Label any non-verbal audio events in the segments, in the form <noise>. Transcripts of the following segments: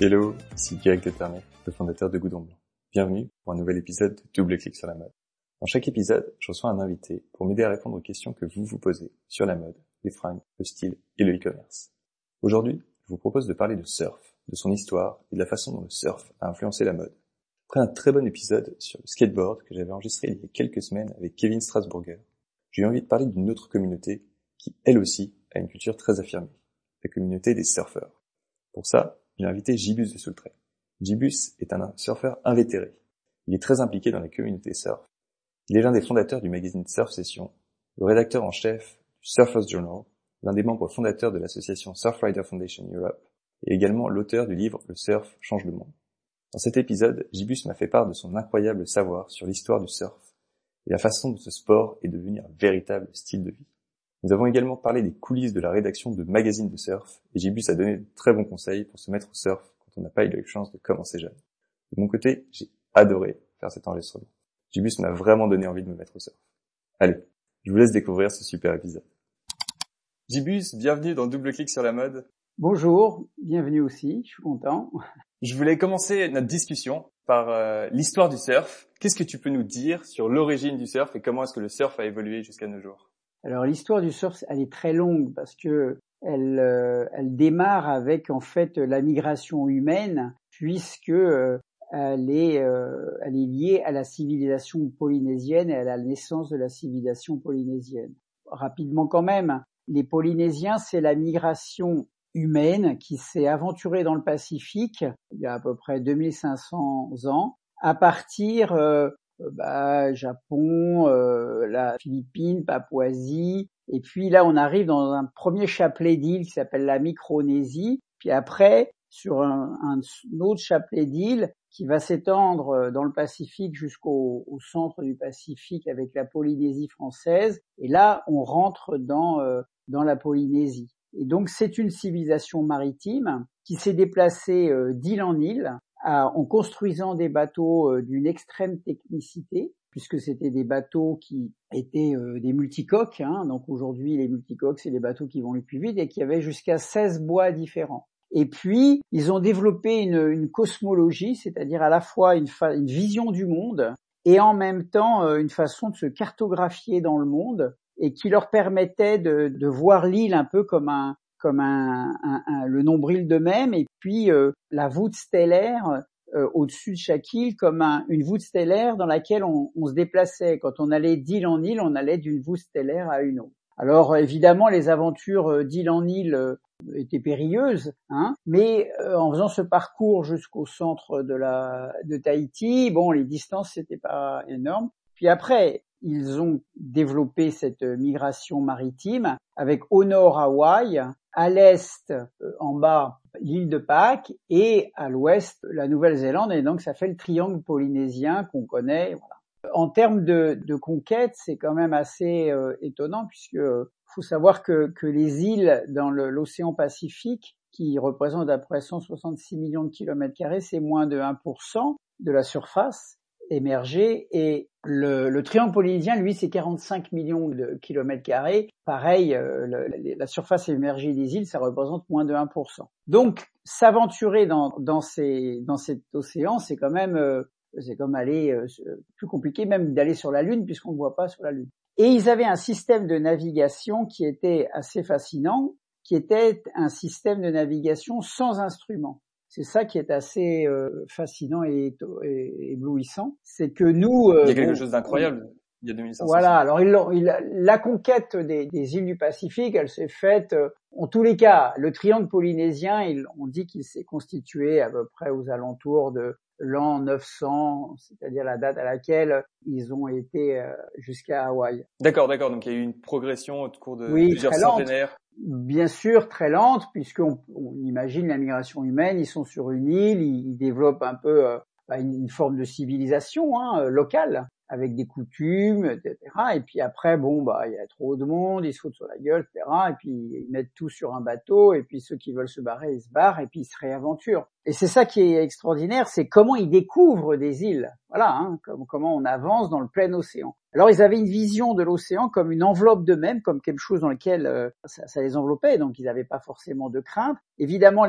Hello, ici Greg Deternet, le fondateur de Goudon Blanc. Bienvenue pour un nouvel épisode de Double Clic sur la mode. Dans chaque épisode, je reçois un invité pour m'aider à répondre aux questions que vous vous posez sur la mode, les fringues, le style et le e-commerce. Aujourd'hui, je vous propose de parler de surf, de son histoire et de la façon dont le surf a influencé la mode. Après un très bon épisode sur le skateboard que j'avais enregistré il y a quelques semaines avec Kevin Strasburger, j'ai eu envie de parler d'une autre communauté qui, elle aussi, a une culture très affirmée, la communauté des surfeurs. Pour ça, a invité Gibus de Soultray. Gibus est un surfeur invétéré. Il est très impliqué dans la communauté surf. Il est l'un des fondateurs du magazine Surf Session, le rédacteur en chef du Surfers Journal, l'un des membres fondateurs de l'association Surfrider Foundation Europe, et également l'auteur du livre Le surf change le monde. Dans cet épisode, Gibus m'a fait part de son incroyable savoir sur l'histoire du surf et la façon dont ce sport est devenu un véritable style de vie. Nous avons également parlé des coulisses de la rédaction de magazines de surf, et Gibus a donné de très bons conseils pour se mettre au surf quand on n'a pas eu la chance de commencer jeune. De mon côté, j'ai adoré faire cet enregistrement. Gibus m'a vraiment donné envie de me mettre au surf. Allez, je vous laisse découvrir ce super épisode. Gibus, bienvenue dans Double Clic sur la mode. Bonjour, bienvenue aussi, je suis content. Je voulais commencer notre discussion par euh, l'histoire du surf. Qu'est-ce que tu peux nous dire sur l'origine du surf et comment est-ce que le surf a évolué jusqu'à nos jours? Alors l'histoire du surf, elle est très longue parce que elle, euh, elle démarre avec en fait la migration humaine puisque euh, elle est, euh, elle est liée à la civilisation polynésienne et à la naissance de la civilisation polynésienne. Rapidement quand même, les Polynésiens, c'est la migration humaine qui s'est aventurée dans le Pacifique il y a à peu près 2500 ans à partir bah, Japon, euh, la Philippines, Papouasie, et puis là on arrive dans un premier chapelet d'îles qui s'appelle la Micronésie, puis après sur un, un autre chapelet d'îles qui va s'étendre euh, dans le Pacifique jusqu'au centre du Pacifique avec la Polynésie française, et là on rentre dans, dans la Polynésie. Et donc c'est une civilisation maritime qui s'est déplacée d'île en île en construisant des bateaux euh, d'une extrême technicité, puisque c'était des bateaux qui étaient euh, des multicoques. Hein. donc aujourd'hui, les multicoques, c'est des bateaux qui vont le plus vite et qui avaient jusqu'à 16 bois différents. Et puis, ils ont développé une, cosmologie, c'est-à-dire à la fois une, vision du monde et en même temps euh, une façon de se cartographier dans le monde et qui leur permettait de voir l'île un peu comme un, comme un, un, le nombril d'eux-mêmes, et puis euh, la voûte stellaire euh, au-dessus de chaque île comme une voûte stellaire dans laquelle on, on, se déplaçait. Quand on allait d'île en île, on allait d'une voûte stellaire à une autre. Alors évidemment, les aventures euh, d'île en île étaient périlleuses, hein, mais en faisant ce parcours jusqu'au centre de la de Tahiti, bon, les distances c'était pas énorme. Puis après, ils ont développé cette migration maritime avec au nord Hawaï, à l'est, euh, en bas, l'île de Pâques, et à l'ouest, la Nouvelle-Zélande, et donc ça fait le triangle polynésien qu'on connaît. En termes de, conquête, c'est quand même assez euh, étonnant, puisque euh, faut savoir que, les îles dans l'océan Pacifique, qui représentent à peu près 166 millions de kilomètres carrés, c'est moins de 1% de la surface émergé et le, le, triangle polynésien, lui, c'est 45 millions de kilomètres carrés. Pareil, euh, la surface émergée des îles, ça représente moins de 1%. Donc, s'aventurer dans, cet océan, c'est quand même, euh, c'est comme aller euh, plus compliqué même d'aller sur la Lune puisqu'on ne voit pas sur la Lune. Et ils avaient un système de navigation qui était assez fascinant, qui était un système de navigation sans instruments. C'est ça qui est assez euh, fascinant et, éblouissant, c'est que nous. Euh, il y a quelque chose d'incroyable. Il y a 2500 Voilà. Alors, il, la conquête des, des, îles du Pacifique, elle s'est faite. Euh, en tous les cas, le triangle polynésien, il, on dit qu'il s'est constitué à peu près aux alentours de l'an 900, c'est-à-dire la date à laquelle ils ont été jusqu'à Hawaï. D'accord, d'accord. Donc il y a eu une progression au cours de plusieurs centenaires bien sûr très lente, puisqu'on on imagine la migration humaine, ils sont sur une île, ils, développent un peu euh, bah, une, forme de civilisation hein, euh, locale. Avec des coutumes, etc. Et puis après, bon, bah, il y a trop de monde, ils se foutent sur la gueule, etc. Et puis ils mettent tout sur un bateau, et puis ceux qui veulent se barrer, ils se barrent, et puis ils se réaventurent. Et c'est ça qui est extraordinaire, c'est comment ils découvrent des îles. Voilà, hein, comme, comment on avance dans le plein océan. Alors ils avaient une vision de l'océan comme une enveloppe d'eux-mêmes, comme quelque chose dans lequel euh, ça, les enveloppait, donc ils n'avaient pas forcément de crainte. Évidemment,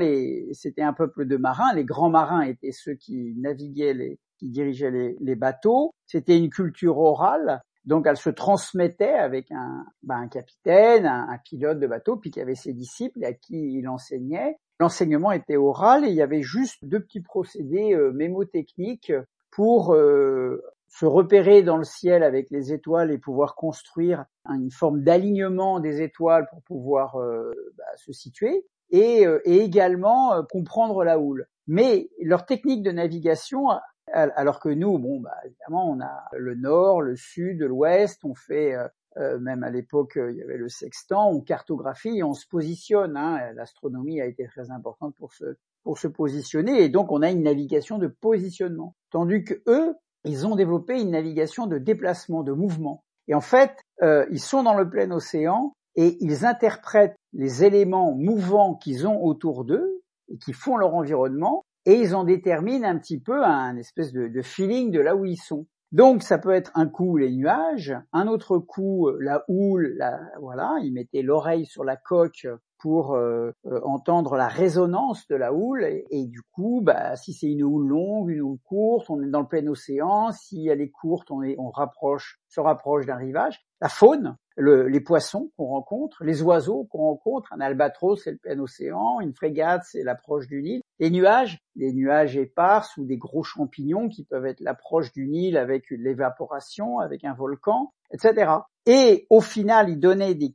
c'était un peuple de marins. Les grands marins étaient ceux qui naviguaient les, qui dirigeait les, bateaux. C'était une culture orale, donc elle se transmettait avec un, un capitaine, un, pilote de bateau, puis qui avait ses disciples à qui il enseignait. L'enseignement était oral et il y avait juste deux petits procédés euh, mémotechniques pour euh, se repérer dans le ciel avec les étoiles et pouvoir construire une forme d'alignement des étoiles pour pouvoir euh, bah, se situer et, euh, également comprendre la houle. Mais leur technique de navigation alors que nous, bon, bah, évidemment, on a le nord, le sud, l'ouest, on fait, euh, euh, même à l'époque, euh, il y avait le sextant, on cartographie on se positionne. Hein. L'astronomie a été très importante pour se, pour se positionner et donc on a une navigation de positionnement. Tandis que eux, ils ont développé une navigation de déplacement, de mouvement. Et en fait, ils sont dans le plein océan et ils interprètent les éléments mouvants qu'ils ont autour d'eux et qui font leur environnement et ils en déterminent un petit peu un espèce de, feeling de là où ils sont. Donc ça peut être un coup les nuages, un autre coup la houle, la, voilà, ils mettaient l'oreille sur la coque pour euh, euh, entendre la résonance de la houle et, du coup, bah, si c'est une houle longue, une houle courte, on est dans le plein océan. Si elle est courte, on, se rapproche d'un rivage. La faune, les poissons qu'on rencontre, les oiseaux qu'on rencontre, un albatros c'est le plein océan, une frégate c'est l'approche du Nil, les nuages, les nuages épars ou des gros champignons qui peuvent être l'approche du Nil avec l'évaporation, avec un volcan, etc. Et au final, ils donnaient des,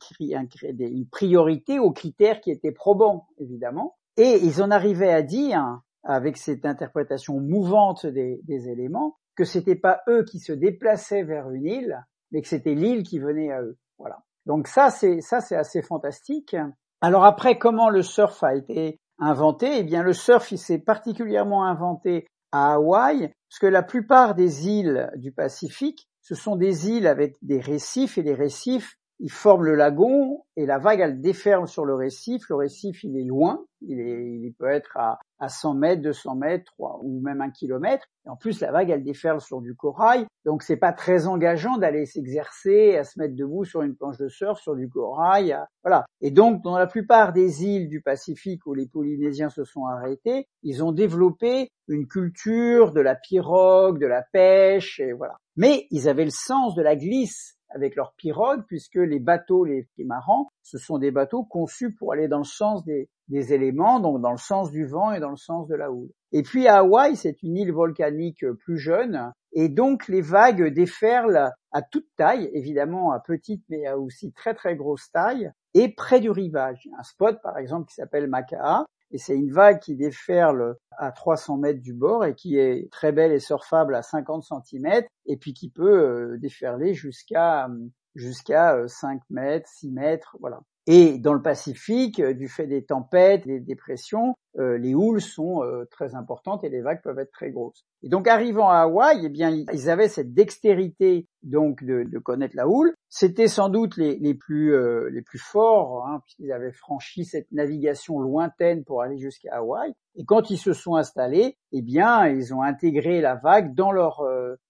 une priorité aux critères qui étaient probants, évidemment, et ils en arrivaient à dire, avec cette interprétation mouvante des, des éléments, que c'était pas eux qui se déplaçaient vers une île, mais que c'était l'île qui venait à eux. Voilà. Donc ça, c'est ça, c'est assez fantastique. Alors après, comment le surf a été inventé Eh bien, le surf, il s'est particulièrement inventé à Hawaï, parce que la plupart des îles du Pacifique, ce sont des îles avec des récifs, et les récifs, ils forment le lagon, et la vague, elle déferle sur le récif. Le récif, il est loin, il, peut être à, à 100 mètres, 200 mètres, 3, ou même un kilomètre. Et en plus, la vague, elle déferle sur du corail, donc c'est pas très engageant d'aller s'exercer, à se mettre debout sur une planche de surf, sur du corail, voilà. Et donc, dans la plupart des îles du Pacifique où les Polynésiens se sont arrêtés, ils ont développé une culture de la pirogue, de la pêche, et voilà. Mais ils avaient le sens de la glisse avec leur pirogue, puisque les bateaux, les trimarans, ce sont des bateaux conçus pour aller dans le sens des, éléments, donc dans le sens du vent et dans le sens de la houle. Et puis à Hawaï, c'est une île volcanique plus jeune, et donc les vagues déferlent à toute taille, évidemment à petite mais à aussi très très grosse taille, et près du rivage. Un spot par exemple qui s'appelle Makaa, et c'est une vague qui déferle à 300 mètres du bord et qui est très belle et surfable à 50 cm et puis qui peut euh, déferler jusqu'à jusqu'à 5 euh, mètres, 6 mètres, voilà. Et dans le Pacifique, euh, du fait des tempêtes, des dépressions, euh, les houles sont euh, très importantes et les vagues peuvent être très grosses. Et donc arrivant à Hawaï, eh bien ils avaient cette dextérité donc de, connaître la houle. C'était sans doute les, les plus les plus forts hein, puisqu'ils avaient franchi cette navigation lointaine pour aller jusqu'à Hawaï. Et quand ils se sont installés, eh bien ils ont intégré la vague dans leur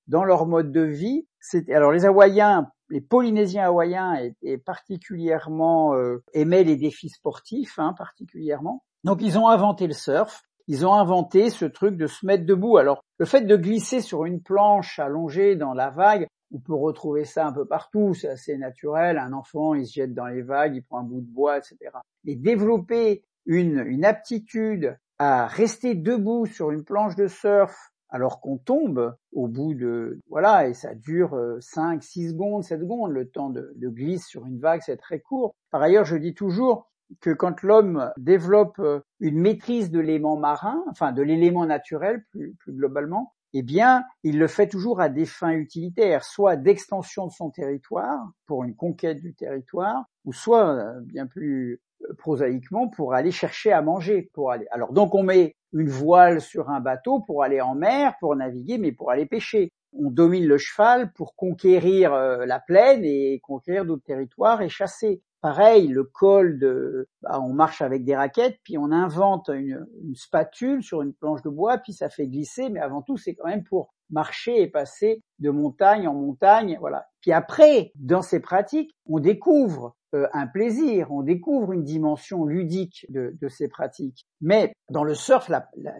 dans leur mode de vie. Alors les Hawaïens les Polynésiens hawaïens étaient particulièrement euh, aimaient les défis sportifs, hein, particulièrement. Donc ils ont inventé le surf. Ils ont inventé ce truc de se mettre debout. Alors le fait de glisser sur une planche allongée dans la vague, on peut retrouver ça un peu partout, c'est assez naturel. Un enfant, il se jette dans les vagues, il prend un bout de bois, etc. Mais développer une, une aptitude à rester debout sur une planche de surf alors qu'on tombe au bout de voilà et ça dure 5, euh, 6 secondes, 7 secondes, le temps de, glisse sur une vague c'est très court. Par ailleurs, je dis toujours que quand l'homme développe euh, une maîtrise de l'élément marin, enfin de l'élément naturel plus, plus globalement, eh bien, il le fait toujours à des fins utilitaires, soit d'extension de son territoire pour une conquête du territoire, ou soit euh, bien plus prosaïquement pour aller chercher à manger, pour aller. Alors donc on met une voile sur un bateau pour aller en mer, pour naviguer, mais pour aller pêcher. on domine le cheval pour conquérir la plaine et conquérir d'autres territoires et chasser. Pareil, le col de, bah, on marche avec des raquettes, puis on invente une, une, spatule sur une planche de bois, puis ça fait glisser, mais avant tout, c'est quand même pour marcher et passer de montagne en montagne, voilà. Puis après, dans ces pratiques, on découvre euh, un plaisir, on découvre une dimension ludique de, ces pratiques. Mais dans le surf,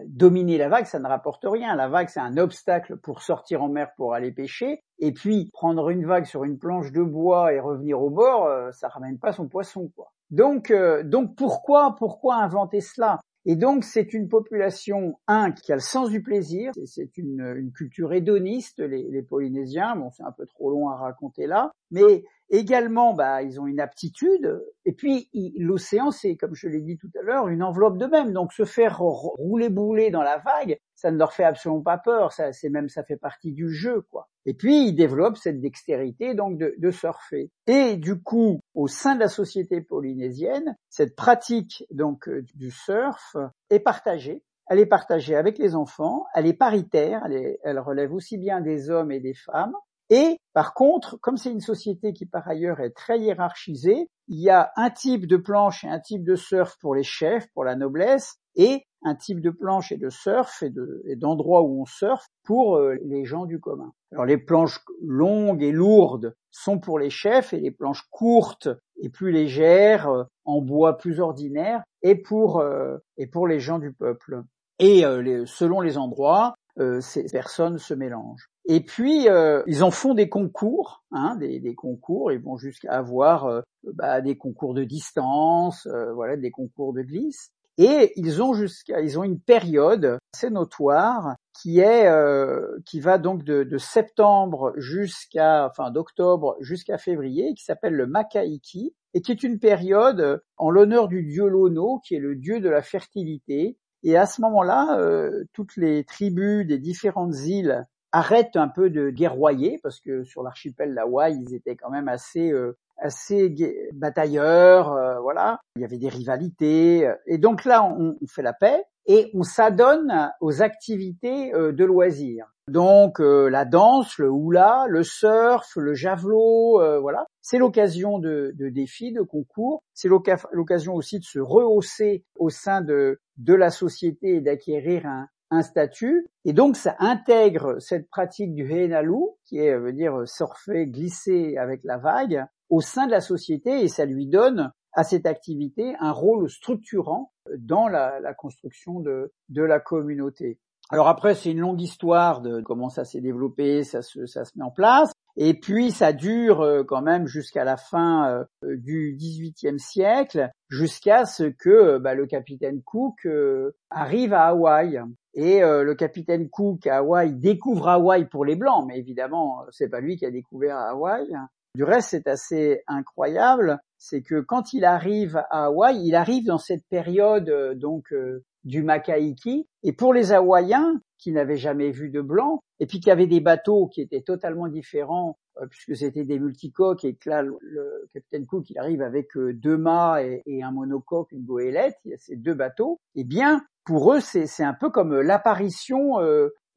dominer la vague, ça ne rapporte rien. La vague, c'est un obstacle pour sortir en mer pour aller pêcher. Et puis, prendre une vague sur une planche de bois et revenir au bord, euh, ça ramène pas son poisson, quoi. Donc, euh, donc pourquoi, pourquoi inventer cela? Et donc c'est une population, un, qui a le sens du plaisir, c'est une, une, culture hédoniste, les, les Polynésiens, bon c'est un peu trop long à raconter là, mais également bah, ils ont une aptitude, et puis l'océan c'est, comme je l'ai dit tout à l'heure, une enveloppe de même, donc se faire rouler bouler dans la vague, ça ne leur fait absolument pas peur, ça c'est même ça fait partie du jeu quoi. Et puis ils développent cette dextérité donc de, surfer. Et du coup, au sein de la société polynésienne, cette pratique donc euh, du surf est partagée. Elle est partagée avec les enfants, elle est paritaire, elle relève aussi bien des hommes et des femmes. Et par contre, comme c'est une société qui par ailleurs est très hiérarchisée, il y a un type de planche et un type de surf pour les chefs, pour la noblesse, et un type de planche et de surf et d'endroits où on surfe pour euh, les gens du commun. Alors les planches longues et lourdes sont pour les chefs et les planches courtes et plus légères euh, en bois plus ordinaire et euh, et pour les gens du peuple. Et selon les endroits, ces personnes se mélangent. Et puis ils en font des concours, hein, des, concours. Ils vont jusqu'à avoir bah, des concours de distance, voilà, des concours de glisse. Et ils ont jusqu'à, ils ont une période assez notoire qui est, euh, qui va donc de, de septembre jusqu'à, enfin d'octobre jusqu'à février, qui s'appelle le Makaiki, et qui est une période en l'honneur du dieu Lono, qui est le dieu de la fertilité. Et à ce moment-là, euh, toutes les tribus des différentes îles arrêtent un peu de guerroyer, parce que sur l'archipel d'Hawaï, ils étaient quand même assez euh, assez batailleurs, euh, voilà. Il y avait des rivalités, euh, et donc là, on, fait la paix et on s'adonne aux activités euh, de loisirs. Donc la danse, le hula, le surf, le javelot, voilà. C'est l'occasion de, de, défis, de concours. C'est l'occasion aussi de se rehausser au sein de, de la société et d'acquérir un, un statut. Et donc ça intègre cette pratique du henalu, qui est veut dire surfer, glisser avec la vague, au sein de la société et ça lui donne à cette activité un rôle structurant dans la, construction de, la communauté. Alors après, c'est une longue histoire de comment ça s'est développé, ça se met en place. Et puis ça dure euh, quand même jusqu'à la fin euh, du XVIIIe siècle, jusqu'à ce que bah, le capitaine Cook euh, arrive à Hawaï. Et le capitaine Cook à Hawaï découvre Hawaï pour les blancs, mais évidemment c'est pas lui qui a découvert Hawaï. Du reste, c'est assez incroyable, c'est que quand il arrive à Hawaï, il arrive dans cette période euh, donc euh, du Makaiki, et pour les Hawaïens qui n'avaient jamais vu de blanc, et puis qui avaient des bateaux qui étaient totalement différents, euh, puisque c'était des multicoques, et que là, le, capitaine Cook, il arrive avec deux mâts et, un monocoque, une goélette, il y a ces deux bateaux, eh bien, pour eux, c'est un peu comme l'apparition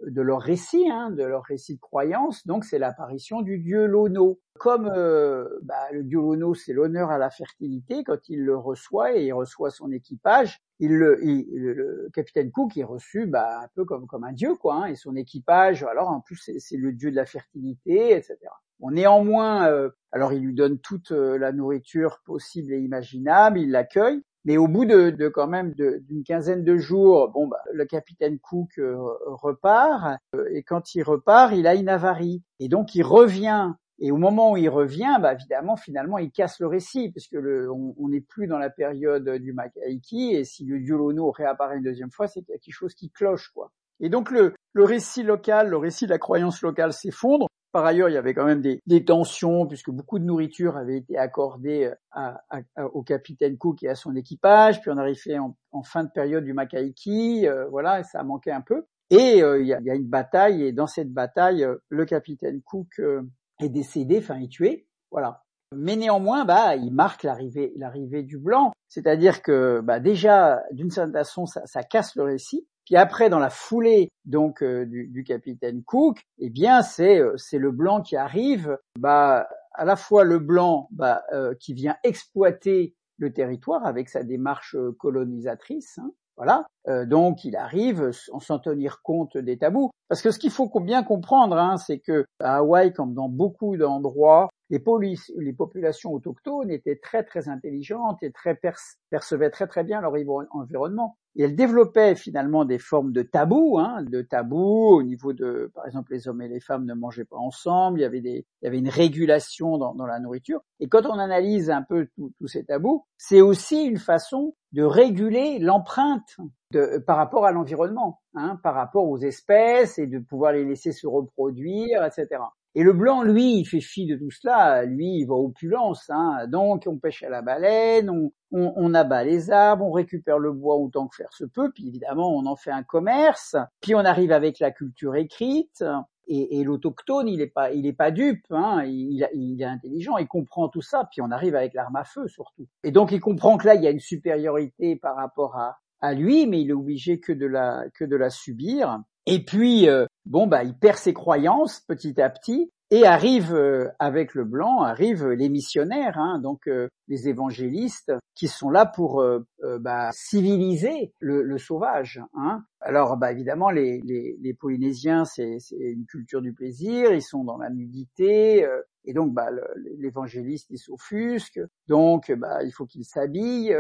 de leur récit, hein, de leur récit de croyance. Donc c'est l'apparition du dieu Lono. Comme euh, bah, le dieu Lono, c'est l'honneur à la fertilité, quand il le reçoit et il reçoit son équipage, il le, le capitaine Cook est reçu bah, un peu comme comme un dieu quoi, hein, et son équipage. Alors en plus c'est le dieu de la fertilité, etc. Bon, néanmoins, euh, alors il lui donne toute euh, la nourriture possible et imaginable, il l'accueille, mais au bout de, quand même d'une quinzaine de jours, bon, bah, le capitaine Cook euh, repart euh, et quand il repart, il a une avarie et donc il revient. Et au moment où il revient, bah, évidemment, finalement, il casse le récit puisque le, on n'est plus dans la période du Makaiki et si le dieu réapparaît une deuxième fois, c'est quelque chose qui cloche, quoi. Et donc le récit local, le récit de la croyance locale s'effondre. Par ailleurs, il y avait quand même des, tensions puisque beaucoup de nourriture avait été accordée à, au capitaine Cook et à son équipage. Puis on arrivait en, en fin de période du Makaiki, euh, voilà, ça a manqué un peu. Et euh, il, y a, une bataille et dans cette bataille, euh, le capitaine Cook est décédé, enfin est tué, voilà. Mais néanmoins, bah, il marque l'arrivée, l'arrivée du blanc. C'est-à-dire que, bah, déjà, d'une certaine façon, ça, ça casse le récit. Puis après, dans la foulée donc du, du, capitaine Cook, eh bien c'est c'est le blanc qui arrive, bah à la fois le blanc bah, qui vient exploiter le territoire avec sa démarche colonisatrice, hein, voilà. Euh, donc il arrive sans tenir compte des tabous. Parce que ce qu'il faut bien comprendre, hein, c'est que à Hawaï, comme dans beaucoup d'endroits, les, les, populations autochtones étaient très très intelligentes et très percevaient très très bien leur environnement. Et elles développaient finalement des formes de tabous, hein, de tabous au niveau de, par exemple, les hommes et les femmes ne mangeaient pas ensemble. Il y avait des, il y avait une régulation dans, la nourriture. Et quand on analyse un peu tous ces tabous, c'est aussi une façon de réguler l'empreinte par rapport à l'environnement, hein, par rapport aux espèces et de pouvoir les laisser se reproduire, etc. Et le blanc, lui, il fait fi de tout cela. Lui, il va opulence. Hein. Donc, on pêche à la baleine, on, abat les arbres, on récupère le bois autant que faire se peut. Puis évidemment, on en fait un commerce. Puis on arrive avec la culture écrite. Et, l'autochtone, il est pas, pas dupe. Hein. Il, est intelligent, il comprend tout ça. Puis on arrive avec l'arme à feu surtout. Et donc, il comprend que là, il y a une supériorité par rapport à, lui, mais il est obligé que de la subir. Et puis euh, bon bah il perd ses croyances petit à petit et arrive euh, avec le blanc arrivent les missionnaires, hein, donc euh, les évangélistes qui sont là pour bah, civiliser le, sauvage. Hein. Alors bah évidemment les Polynésiens c'est une culture du plaisir, ils sont dans la nudité, et donc, bah, l'évangéliste, il s'offusque. Donc, bah, il faut qu'il s'habille.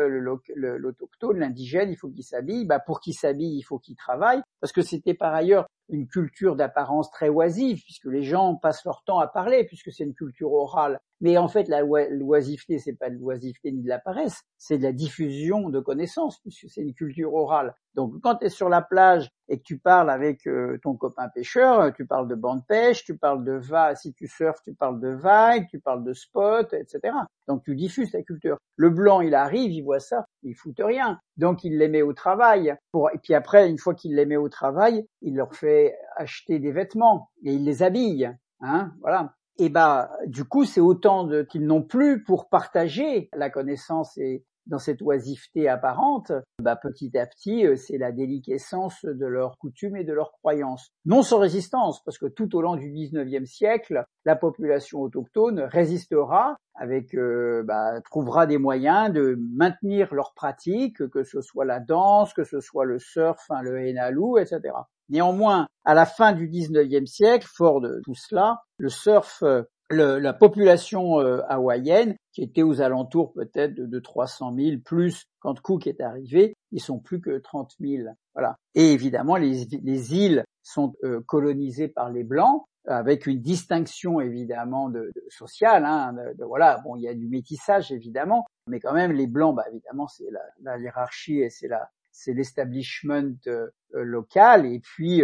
L'autochtone, l'indigène, il faut qu'il s'habille. Bah, pour qu'il s'habille, il faut qu'il travaille. Parce que c'était par ailleurs une culture d'apparence très oisive, puisque les gens passent leur temps à parler, puisque c'est une culture orale. Mais en fait, la l'oisiveté, c'est pas de l'oisiveté ni de la paresse, c'est de la diffusion de connaissances, puisque c'est une culture orale. Donc, quand tu es sur la plage et que tu parles avec euh, ton copain pêcheur, tu parles de bande pêche, tu parles de va, si tu surfes, tu parles de vagues, tu parles de spot, etc. Donc, tu diffuses ta culture. Le blanc, il arrive, il voit ça, il fout rien. Donc, il les met au travail. Et puis après, une fois qu'il les met au travail, il leur fait acheter des vêtements et il les habille. Hein, voilà et bah du coup c'est autant qu'ils n'ont plus pour partager la connaissance et dans cette oisiveté apparente, bah, petit à petit, euh, c'est la déliquescence de leurs coutumes et de leurs croyances. Non sans résistance, parce que tout au long du 19e siècle, la population autochtone résistera avec, euh, bah, trouvera des moyens de maintenir leurs pratiques, que ce soit la danse, que ce soit le surf, hein, le henalou, etc. Néanmoins, à la fin du 19e siècle, fort de tout cela, le surf, la population euh, hawaïenne, qui était aux alentours peut-être de, 300 000, plus quand Cook est arrivé, ils sont plus que 30 000. Voilà. Et évidemment, les, îles sont euh, colonisées par les Blancs, avec une distinction évidemment de, sociale. Hein, voilà, bon, il y a du métissage évidemment, mais quand même les blancs, bah évidemment, c'est la, la hiérarchie et c'est c'est l'establishment euh, local et puis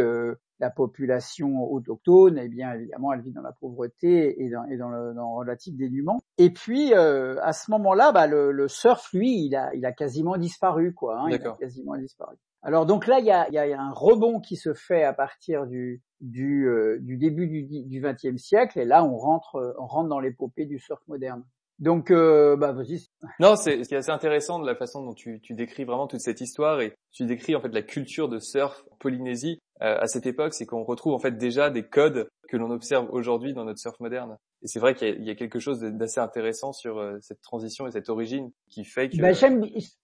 la population autochtone, eh bien évidemment, elle vit dans la pauvreté et dans, et dans le dans relatif dénuement. Et puis euh, à ce moment-là, bah, le, le, surf, lui, il a, il a quasiment disparu, quoi. Hein, il a quasiment disparu. Alors donc là, il y a, y a un rebond qui se fait à partir du du, du début du XXe siècle, et là on rentre on rentre dans l'épopée du surf moderne. Donc, euh, bah vas-y. Non, c'est ce qui est assez intéressant de la façon dont tu, tu, décris vraiment toute cette histoire et tu décris en fait la culture de surf en Polynésie euh, à cette époque, c'est qu'on retrouve en fait déjà des codes que l'on observe aujourd'hui dans notre surf moderne. Et c'est vrai qu'il y, y, a quelque chose d'assez intéressant sur euh, cette transition et cette origine qui fait que. Bah,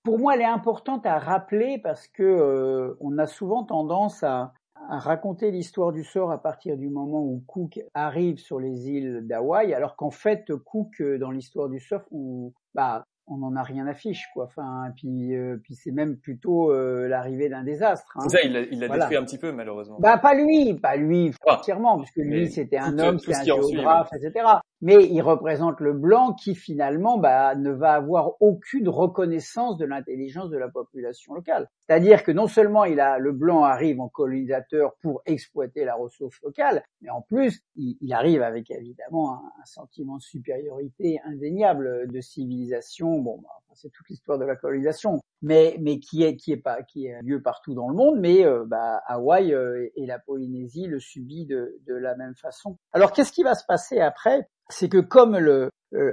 pour moi, elle est importante à rappeler parce que euh, on a souvent tendance à raconter l'histoire du sort à partir du moment où Cook arrive sur les îles d'Hawaï, alors qu'en fait Cook dans l'histoire du surf, on, bah, on n'en a rien à fiche, quoi. Enfin, puis, euh, puis c'est même plutôt euh, l'arrivée d'un désastre. Hein. C'est ça, il l'a il détruit un petit peu, malheureusement. Bah, pas lui, pas lui, entièrement, parce que lui, c'était un homme, c'est un géographe, etc. Mais il représente le blanc qui, finalement, bah, ne va avoir aucune reconnaissance de l'intelligence de la population locale. C'est-à-dire que non seulement il a, le blanc arrive en colonisateur pour exploiter la ressource locale, mais en plus, il, arrive avec évidemment un, un sentiment de supériorité indéniable de civilisation bon, bah, c'est toute l'histoire de la colonisation, mais qui est qui est pas qui est lieu partout dans le monde, mais euh, bah, Hawaï euh, et la Polynésie le subit de, la même façon. Alors qu'est-ce qui va se passer après? C'est que comme euh,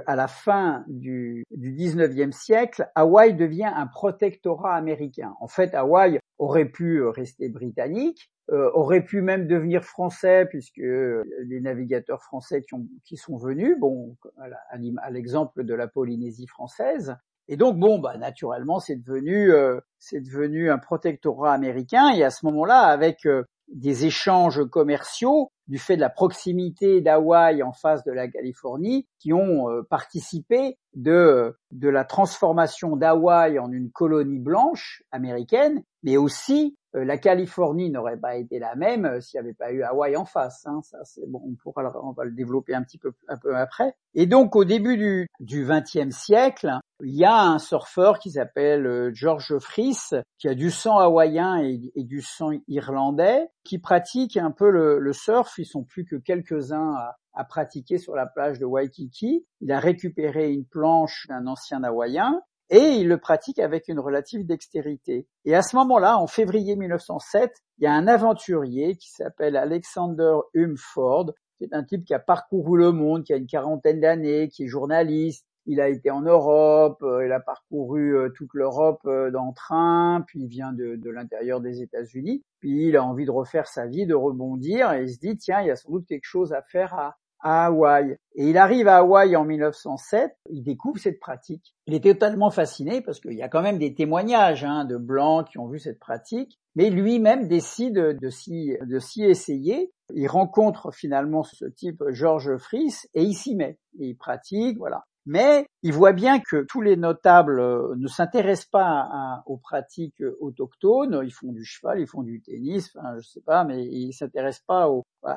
à la fin du, du 19e siècle, Hawaï devient un protectorat américain. En fait, Hawaï, aurait pu rester britannique, aurait pu même devenir français puisque les navigateurs français qui, qui sont venus, bon, à l'exemple de la Polynésie française, et donc bon, bah naturellement, c'est devenu euh, c'est devenu un protectorat américain. Et à ce moment-là, avec euh, des échanges commerciaux du fait de la proximité d'Hawaï en face de la Californie, qui ont euh, participé de de la transformation d'Hawaï en une colonie blanche américaine, mais aussi la Californie n'aurait pas été la même euh, s'il n'y avait pas eu Hawaï en face. Hein. Ça, c'est bon, on pourra, le, on va le développer un petit peu, un peu après. Et donc, au début du du XXe siècle, il y a un surfeur qui s'appelle euh, George Fries, qui a du sang hawaïen et, du sang irlandais, qui pratique un peu le, le surf. Ils sont plus que quelques-uns à, à pratiquer sur la plage de Waikiki. Il a récupéré une planche d'un ancien hawaïen et il le pratique avec une relative dextérité. Et à ce moment-là, en février 1907, il y a un aventurier qui s'appelle Alexander Humford, qui est un type qui a parcouru le monde, qui a une quarantaine d'années, qui est journaliste. Il a été en Europe, euh, il a parcouru euh, toute l'Europe euh, dans train, puis il vient de, de l'intérieur des États-Unis. Puis il a envie de refaire sa vie, de rebondir, et il se dit tiens, il y a sans doute quelque chose à faire à, à Hawaï. Et il arrive à Hawaï en 1907, il découvre cette pratique. Il est totalement fasciné parce qu'il y a quand même des témoignages hein, de blancs qui ont vu cette pratique, mais lui-même décide de s'y, essayer. Il rencontre finalement ce type George Fries et il s'y met. il pratique, voilà. Mais il voit bien que tous les notables euh, ne s'intéressent pas aux pratiques autochtones. Ils font du cheval, ils font du tennis, enfin, je sais pas, mais ils s'intéressent pas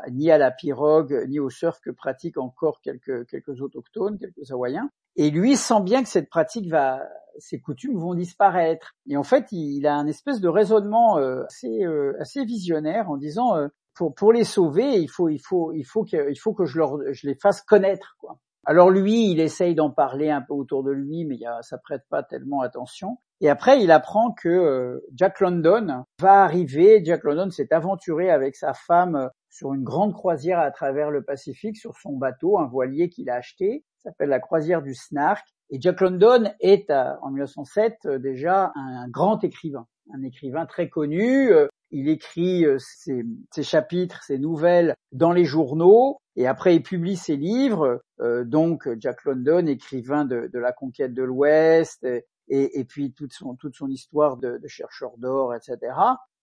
ni à la pirogue, ni au surf que pratiquent encore quelques, quelques autochtones, quelques hawaïens. Et lui sent bien que cette pratique va, ces coutumes vont disparaître. Et en fait, il, a un espèce de raisonnement euh, assez, euh, assez visionnaire en disant pour, pour les sauver, il faut, il faut, il faut que, faut que je, je les fasse connaître, quoi. Alors lui, il essaye d'en parler un peu autour de lui, mais ça prête pas tellement attention. Et après, il apprend que euh, Jack London va arriver. Jack London s'est aventuré avec sa femme euh, sur une grande croisière à travers le Pacifique sur son bateau, un voilier qu'il a acheté, s'appelle la croisière du Snark. Et Jack London est, en 1907, euh, déjà un grand écrivain, un écrivain très connu. Il écrit ses, ses chapitres, ses nouvelles dans les journaux. Et après, il publie ses livres, euh, donc Jack London, écrivain de, la conquête de l'Ouest, et, puis toute son, histoire de chercheur d'or, etc.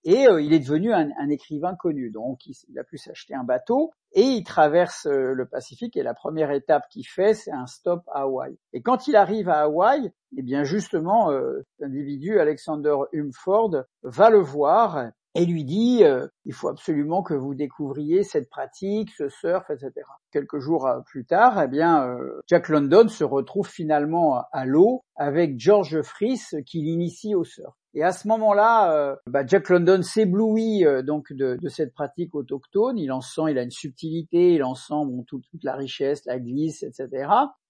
Et euh, il est devenu un, écrivain connu. Donc, il, a pu s'acheter un bateau et il traverse euh, le Pacifique. Et la première étape qu'il fait, c'est un stop à Hawaï. Et quand il arrive à Hawaï, eh bien justement, euh, cet individu, Alexander Humford, va le voir et lui dit euh, il faut absolument que vous découvriez cette pratique, ce surf, etc. Quelques jours euh, plus tard, eh bien euh, Jack London se retrouve finalement à l'eau avec George Fries qui l'initie au surf. Et à ce moment-là, bah, Jack London s'éblouit donc de, cette pratique autochtone. Il en sent, il a une subtilité, il en sent bon, toute, toute la richesse, la glisse, etc.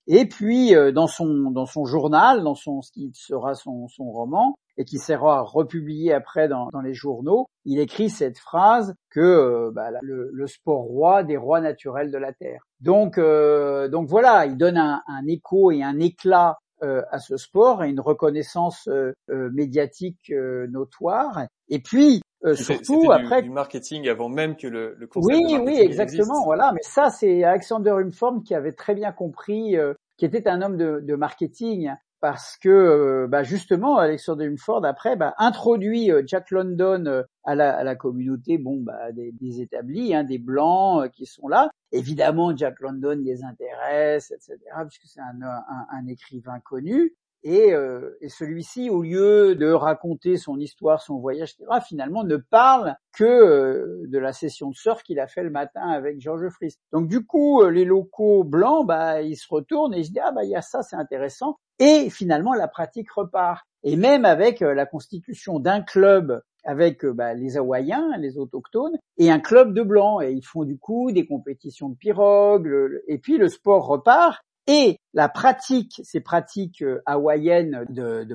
Et puis dans son dans son journal, dans son ce qui sera son, son roman, et qui sera republié après dans, dans, les journaux, il écrit cette phrase que euh, bah, le, sport roi des rois naturels de la terre. Donc, euh, donc voilà, il donne un, un, écho et un éclat euh, à ce sport et une reconnaissance euh, euh, médiatique notoire. Et puis surtout après du marketing avant même que le, le concept oui oui exactement voilà. Mais ça c'est Alexander Humford qui avait très bien compris qui était un homme de, de marketing parce que euh, bah justement Alexander Humford après bah, introduit euh, Jack London euh, à la, communauté bon bah des, établis hein, des blancs qui sont là. Évidemment Jack London les intéresse etc puisque c'est un, écrivain connu et, et celui-ci au lieu de raconter son histoire son voyage etc finalement ne parle que de la session de surf qu'il a fait le matin avec George Fries donc du coup les locaux blancs bah ils se retournent et ils se disent ah bah il y a ça c'est intéressant et finalement, la pratique repart. Et même avec euh, la constitution d'un club avec euh, bah, les Hawaïens, les autochtones, et un club de blancs. Et ils font du coup des compétitions de pirogue, et puis le sport repart. Et la pratique, ces pratiques euh, hawaïennes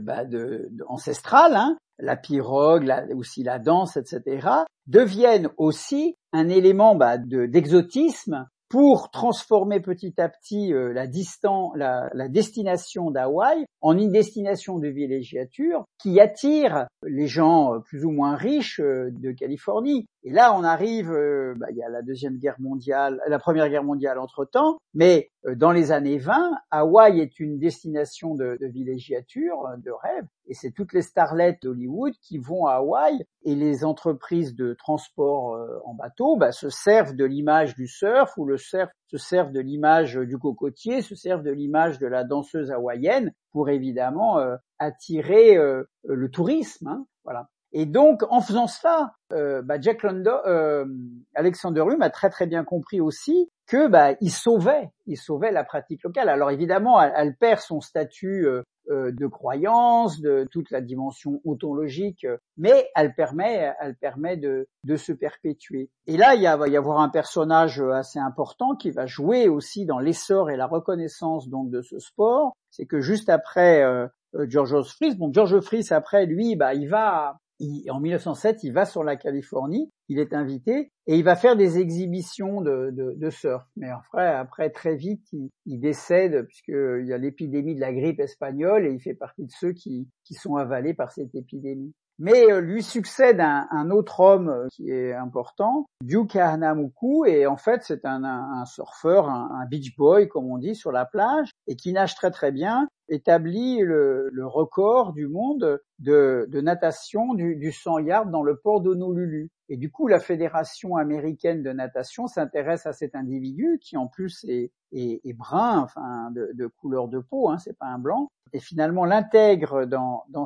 bah, de, ancestrales, hein, la pirogue, aussi la danse, etc., deviennent aussi un élément bah, d'exotisme pour transformer petit à petit euh, la, la, la, destination d'Hawaï en une destination de villégiature qui attire les gens euh, plus ou moins riches de Californie. Et là, on arrive, bah, il y a la deuxième guerre mondiale, la première guerre mondiale entre temps, mais dans les années 20, Hawaï est une destination de, villégiature, de rêve, et c'est toutes les starlettes d'Hollywood qui vont à Hawaï et les entreprises de transport en bateau bah, se servent de l'image du surf ou le surf se servent de l'image du cocotier, se servent de l'image de la danseuse hawaïenne pour évidemment euh, attirer euh, le tourisme. Hein, voilà. Et donc, en faisant cela, euh, bah, Jack London, Alexander Hume a très très bien compris aussi que bah, il sauvait, il sauvait la pratique locale. Alors évidemment, elle, perd son statut euh, de croyance, de toute la dimension ontologique, mais elle permet, elle permet de, se perpétuer. Et là, il va y avoir un personnage assez important qui va jouer aussi dans l'essor et la reconnaissance donc de ce sport. C'est que juste après euh, euh George Fries, bon George Fries après lui, bah il va en 1907, il va sur la Californie, il est invité et il va faire des exhibitions de, surf. Mais après, très vite, il, décède puisqu'il y a l'épidémie de la grippe espagnole et il fait partie de ceux qui sont avalés par cette épidémie. Mais euh, lui succède un, autre homme euh, qui est important, Duke Hanamuku, et en fait c'est un, surfeur, un, beach boy comme on dit sur la plage, et qui nage très très bien, établit le, record du monde de, de natation du, du 100 yards dans le port d'Honolulu. Et du coup, la Fédération américaine de natation s'intéresse à cet individu qui en plus est, brun, enfin de, couleur de peau, hein, c'est pas un blanc, et finalement l'intègre dans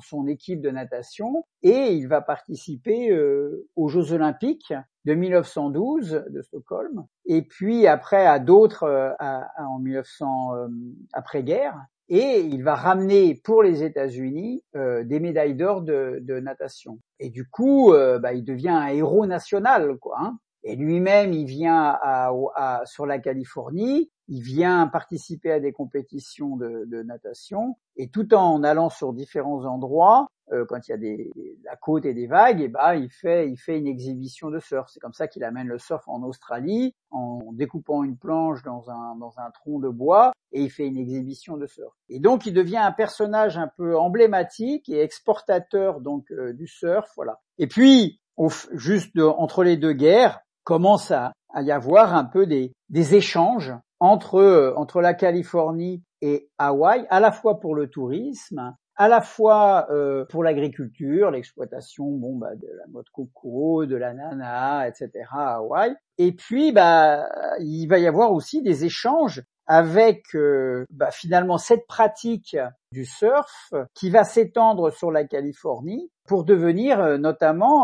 son équipe de natation et il va participer euh, aux Jeux Olympiques de 1912 de Stockholm. Et puis après à d'autres euh, en 1900 euh, après guerre et il va ramener pour les États-Unis euh, des médailles d'or de, de, natation. Et du coup, euh, bah, il devient un héros national, quoi. Hein. Et lui-même, il vient à, à, sur la Californie, il vient participer à des compétitions de, de natation, et tout en allant sur différents endroits, euh, quand il y a des, la côte et des vagues, et bah il fait il fait une exhibition de surf. C'est comme ça qu'il amène le surf en Australie en découpant une planche dans un dans un tronc de bois et il fait une exhibition de surf. Et donc il devient un personnage un peu emblématique et exportateur donc euh, du surf, voilà. Et puis juste entre les deux guerres commence à, à y avoir un peu des des échanges entre euh, entre la Californie et Hawaï, à la fois pour le tourisme à la fois euh, pour l'agriculture, l'exploitation, bon bah de la noix de coco, de l'ananas, etc. à Hawaï. Et puis bah il va y avoir aussi des échanges avec euh, bah, finalement cette pratique du surf qui va s'étendre sur la Californie pour devenir euh, notamment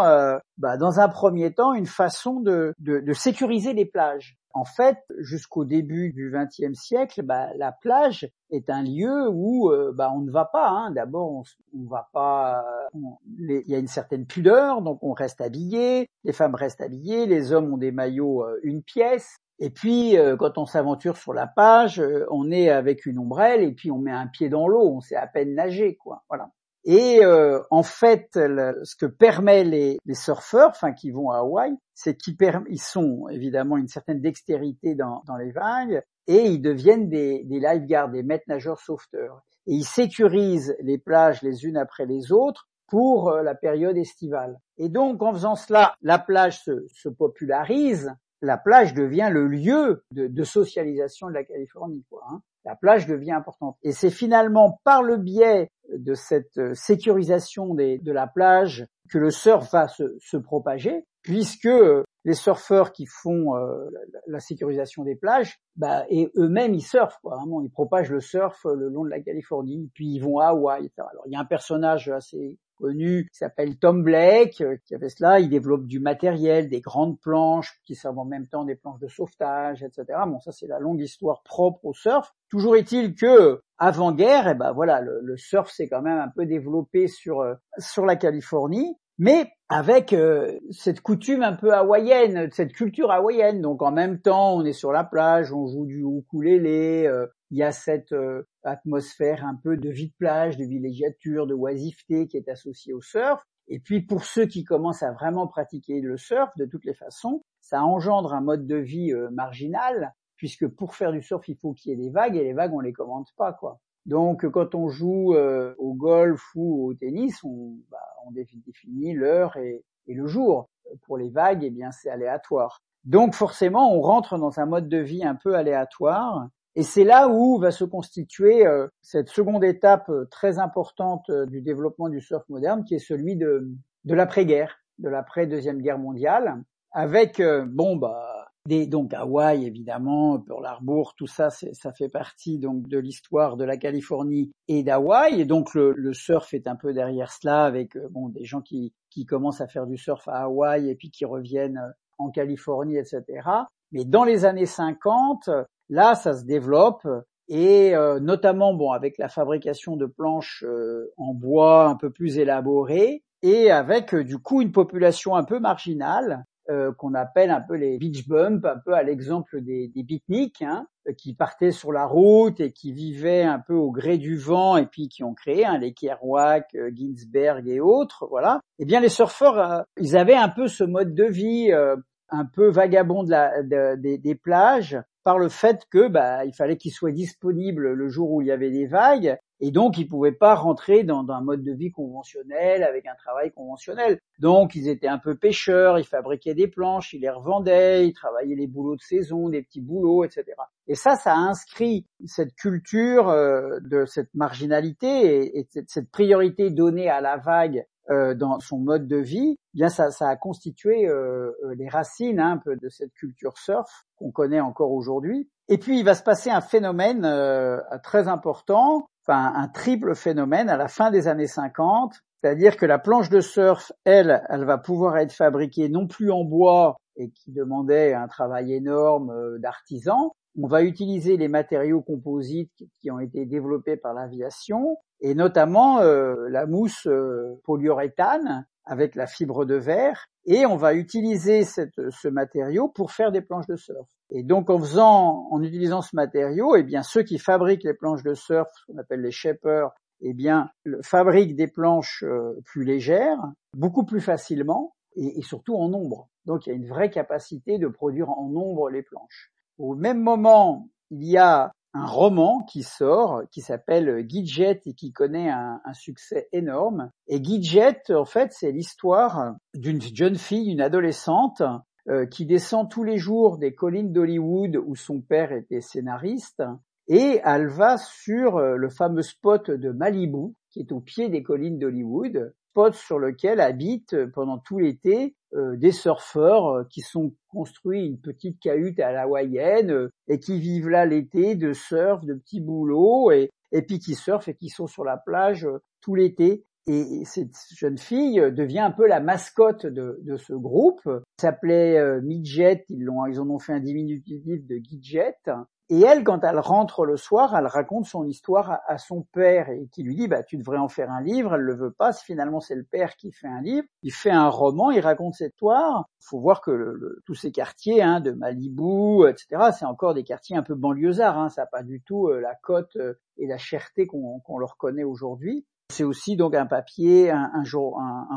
bah, dans un premier temps une façon de, de, de sécuriser les plages. En fait, jusqu'au début du XXe siècle, bah, la plage est un lieu où euh, bah, on ne va pas. Hein. D'abord, on, on, va pas. il y a une certaine pudeur, donc on reste habillé. Les femmes restent habillées, les hommes ont des maillots euh, une pièce. Et puis, euh, quand on s'aventure sur la plage, on est avec une ombrelle et puis on met un pied dans l'eau. On sait à peine nager, quoi. Voilà. Et euh, en fait, ce que permet les, surfeurs, enfin qui vont à Hawaï, c'est qu'ils ils sont évidemment une certaine dextérité dans, les vagues et ils deviennent des, lifeguards, des maîtres nageurs sauveteurs. Et ils sécurisent les plages les unes après les autres pour euh, la période estivale. Et donc, en faisant cela, la plage se, se popularise, la plage devient le lieu de, de socialisation de la Californie. Quoi, hein la plage devient importante. Et c'est finalement par le biais de cette euh, sécurisation de la plage que le surf va se, propager, puisque euh, les surfeurs qui font euh, la, sécurisation des plages, bah, et eux-mêmes ils surfent, quoi, vraiment, ils propagent le surf le long de la Californie, puis ils vont à Hawaï. Alors il y a un personnage assez connu qui s'appelle Tom Blake, euh, qui avait cela. Il développe du matériel, des grandes planches qui servent en même temps des planches de sauvetage, etc. Bon, ça c'est la longue histoire propre au surf. Toujours est-il que avant guerre, eh ben voilà, le, surf s'est quand même un peu développé sur euh, sur la Californie, mais avec euh, cette coutume un peu hawaïenne, cette culture hawaïenne. Donc en même temps, on est sur la plage, on joue du ukulélé, il y a cette euh, atmosphère un peu de vie de plage, de villégiature, de oisiveté qui est associée au surf. Et puis pour ceux qui commencent à vraiment pratiquer le surf, de toutes les façons, ça engendre un mode de vie marginal, puisque pour faire du surf, il faut qu'il y ait des vagues, et les vagues, on les commande pas, quoi. Donc, quand on joue au golf ou au tennis, on, bah, définit l'heure et, le jour. Pour les vagues, eh bien, c'est aléatoire. Donc, forcément, on rentre dans un mode de vie un peu aléatoire et c'est là où va se constituer euh, cette seconde étape euh, très importante euh, du développement du surf moderne, qui est celui de, de l'après-guerre, de l'après-deuxième guerre mondiale, avec bon bah donc Hawaï évidemment, Pearl Harbor, tout ça, ça fait partie donc de l'histoire de la Californie et d'Hawaï. Et donc le, surf est un peu derrière cela, avec bon des gens qui qui commencent à faire du surf à Hawaï et puis qui reviennent en Californie, etc. Mais dans les années 50, Là, ça se développe et euh, notamment bon avec la fabrication de planches euh, en bois un peu plus élaborées et avec euh, du coup une population un peu marginale qu'on appelle un peu les beach bumps, un peu à l'exemple des, des pique-niques, hein, qui partaient sur la route et qui vivaient un peu au gré du vent et puis qui ont créé hein, les Kerouac, Ginsberg et autres, voilà. Eh bien les surfeurs, ils avaient un peu ce mode de vie un peu vagabond des plages par le fait que bah, il fallait qu'ils soient disponibles le jour où il y avait des vagues et donc ils pouvaient pas rentrer dans, un mode de vie conventionnel avec un travail conventionnel. Donc ils étaient un peu pêcheurs, ils fabriquaient des planches, ils les revendaient, ils travaillaient les boulots de saison, des petits boulots, etc. Et ça, ça a inscrit cette culture euh, de cette marginalité et, cette priorité donnée à la vague euh, dans son mode de vie, eh bien ça, ça a constitué euh, euh, les racines hein, un peu de cette culture surf qu'on connaît encore aujourd'hui. Et puis il va se passer un phénomène très important, enfin un triple phénomène à la fin des années 50, c'est-à-dire que la planche de surf, elle, elle va pouvoir être fabriquée non plus en bois et qui demandait un travail énorme d'artisan, on va utiliser les matériaux composites qui ont été développés par l'aviation et notamment euh, la mousse euh, polyuréthane avec la fibre de verre et on va utiliser ce matériau pour faire des planches de surf. Et donc en faisant, en utilisant ce matériau, eh bien ceux qui fabriquent les planches de surf, ce qu'on appelle les shapers, eh bien fabriquent des planches euh, plus légères, beaucoup plus facilement et, et surtout en nombre. Donc il y a une vraie capacité de produire en nombre les planches. Au même moment, il y a un roman qui sort, qui s'appelle Gidget et qui connaît un, succès énorme. Et Gidget, en fait, c'est l'histoire d'une jeune fille, une adolescente, euh, qui descend tous les jours des collines d'Hollywood où son père était scénariste, et elle va sur euh, le fameux spot de Malibu, qui est au pied des collines d'Hollywood, spot sur lequel habitent pendant tout l'été euh, des surfeurs euh, qui sont construits une petite cahute à la hawaïenne euh, et qui vivent là l'été de surf, de petits boulots et, et puis qui surfent et qui sont sur la plage tout l'été. Et cette jeune fille devient un peu la mascotte de, de ce groupe. S'appelait Midget, ils, l'ont, ils en ont fait un diminutif de Gidget. Et elle, quand elle rentre le soir, elle raconte son histoire à, son père et qui lui dit bah tu devrais en faire un livre. Elle le veut pas. Finalement, c'est le père qui fait un livre. Il fait un roman. Il raconte cette histoire. Il faut voir que tous ces quartiers hein, de Malibu, etc. C'est encore des quartiers un peu banlieusards. Hein, ça n'a pas du tout euh, la cote euh, et la cherté qu'on leur connaît aujourd'hui. C'est aussi donc un papier, un,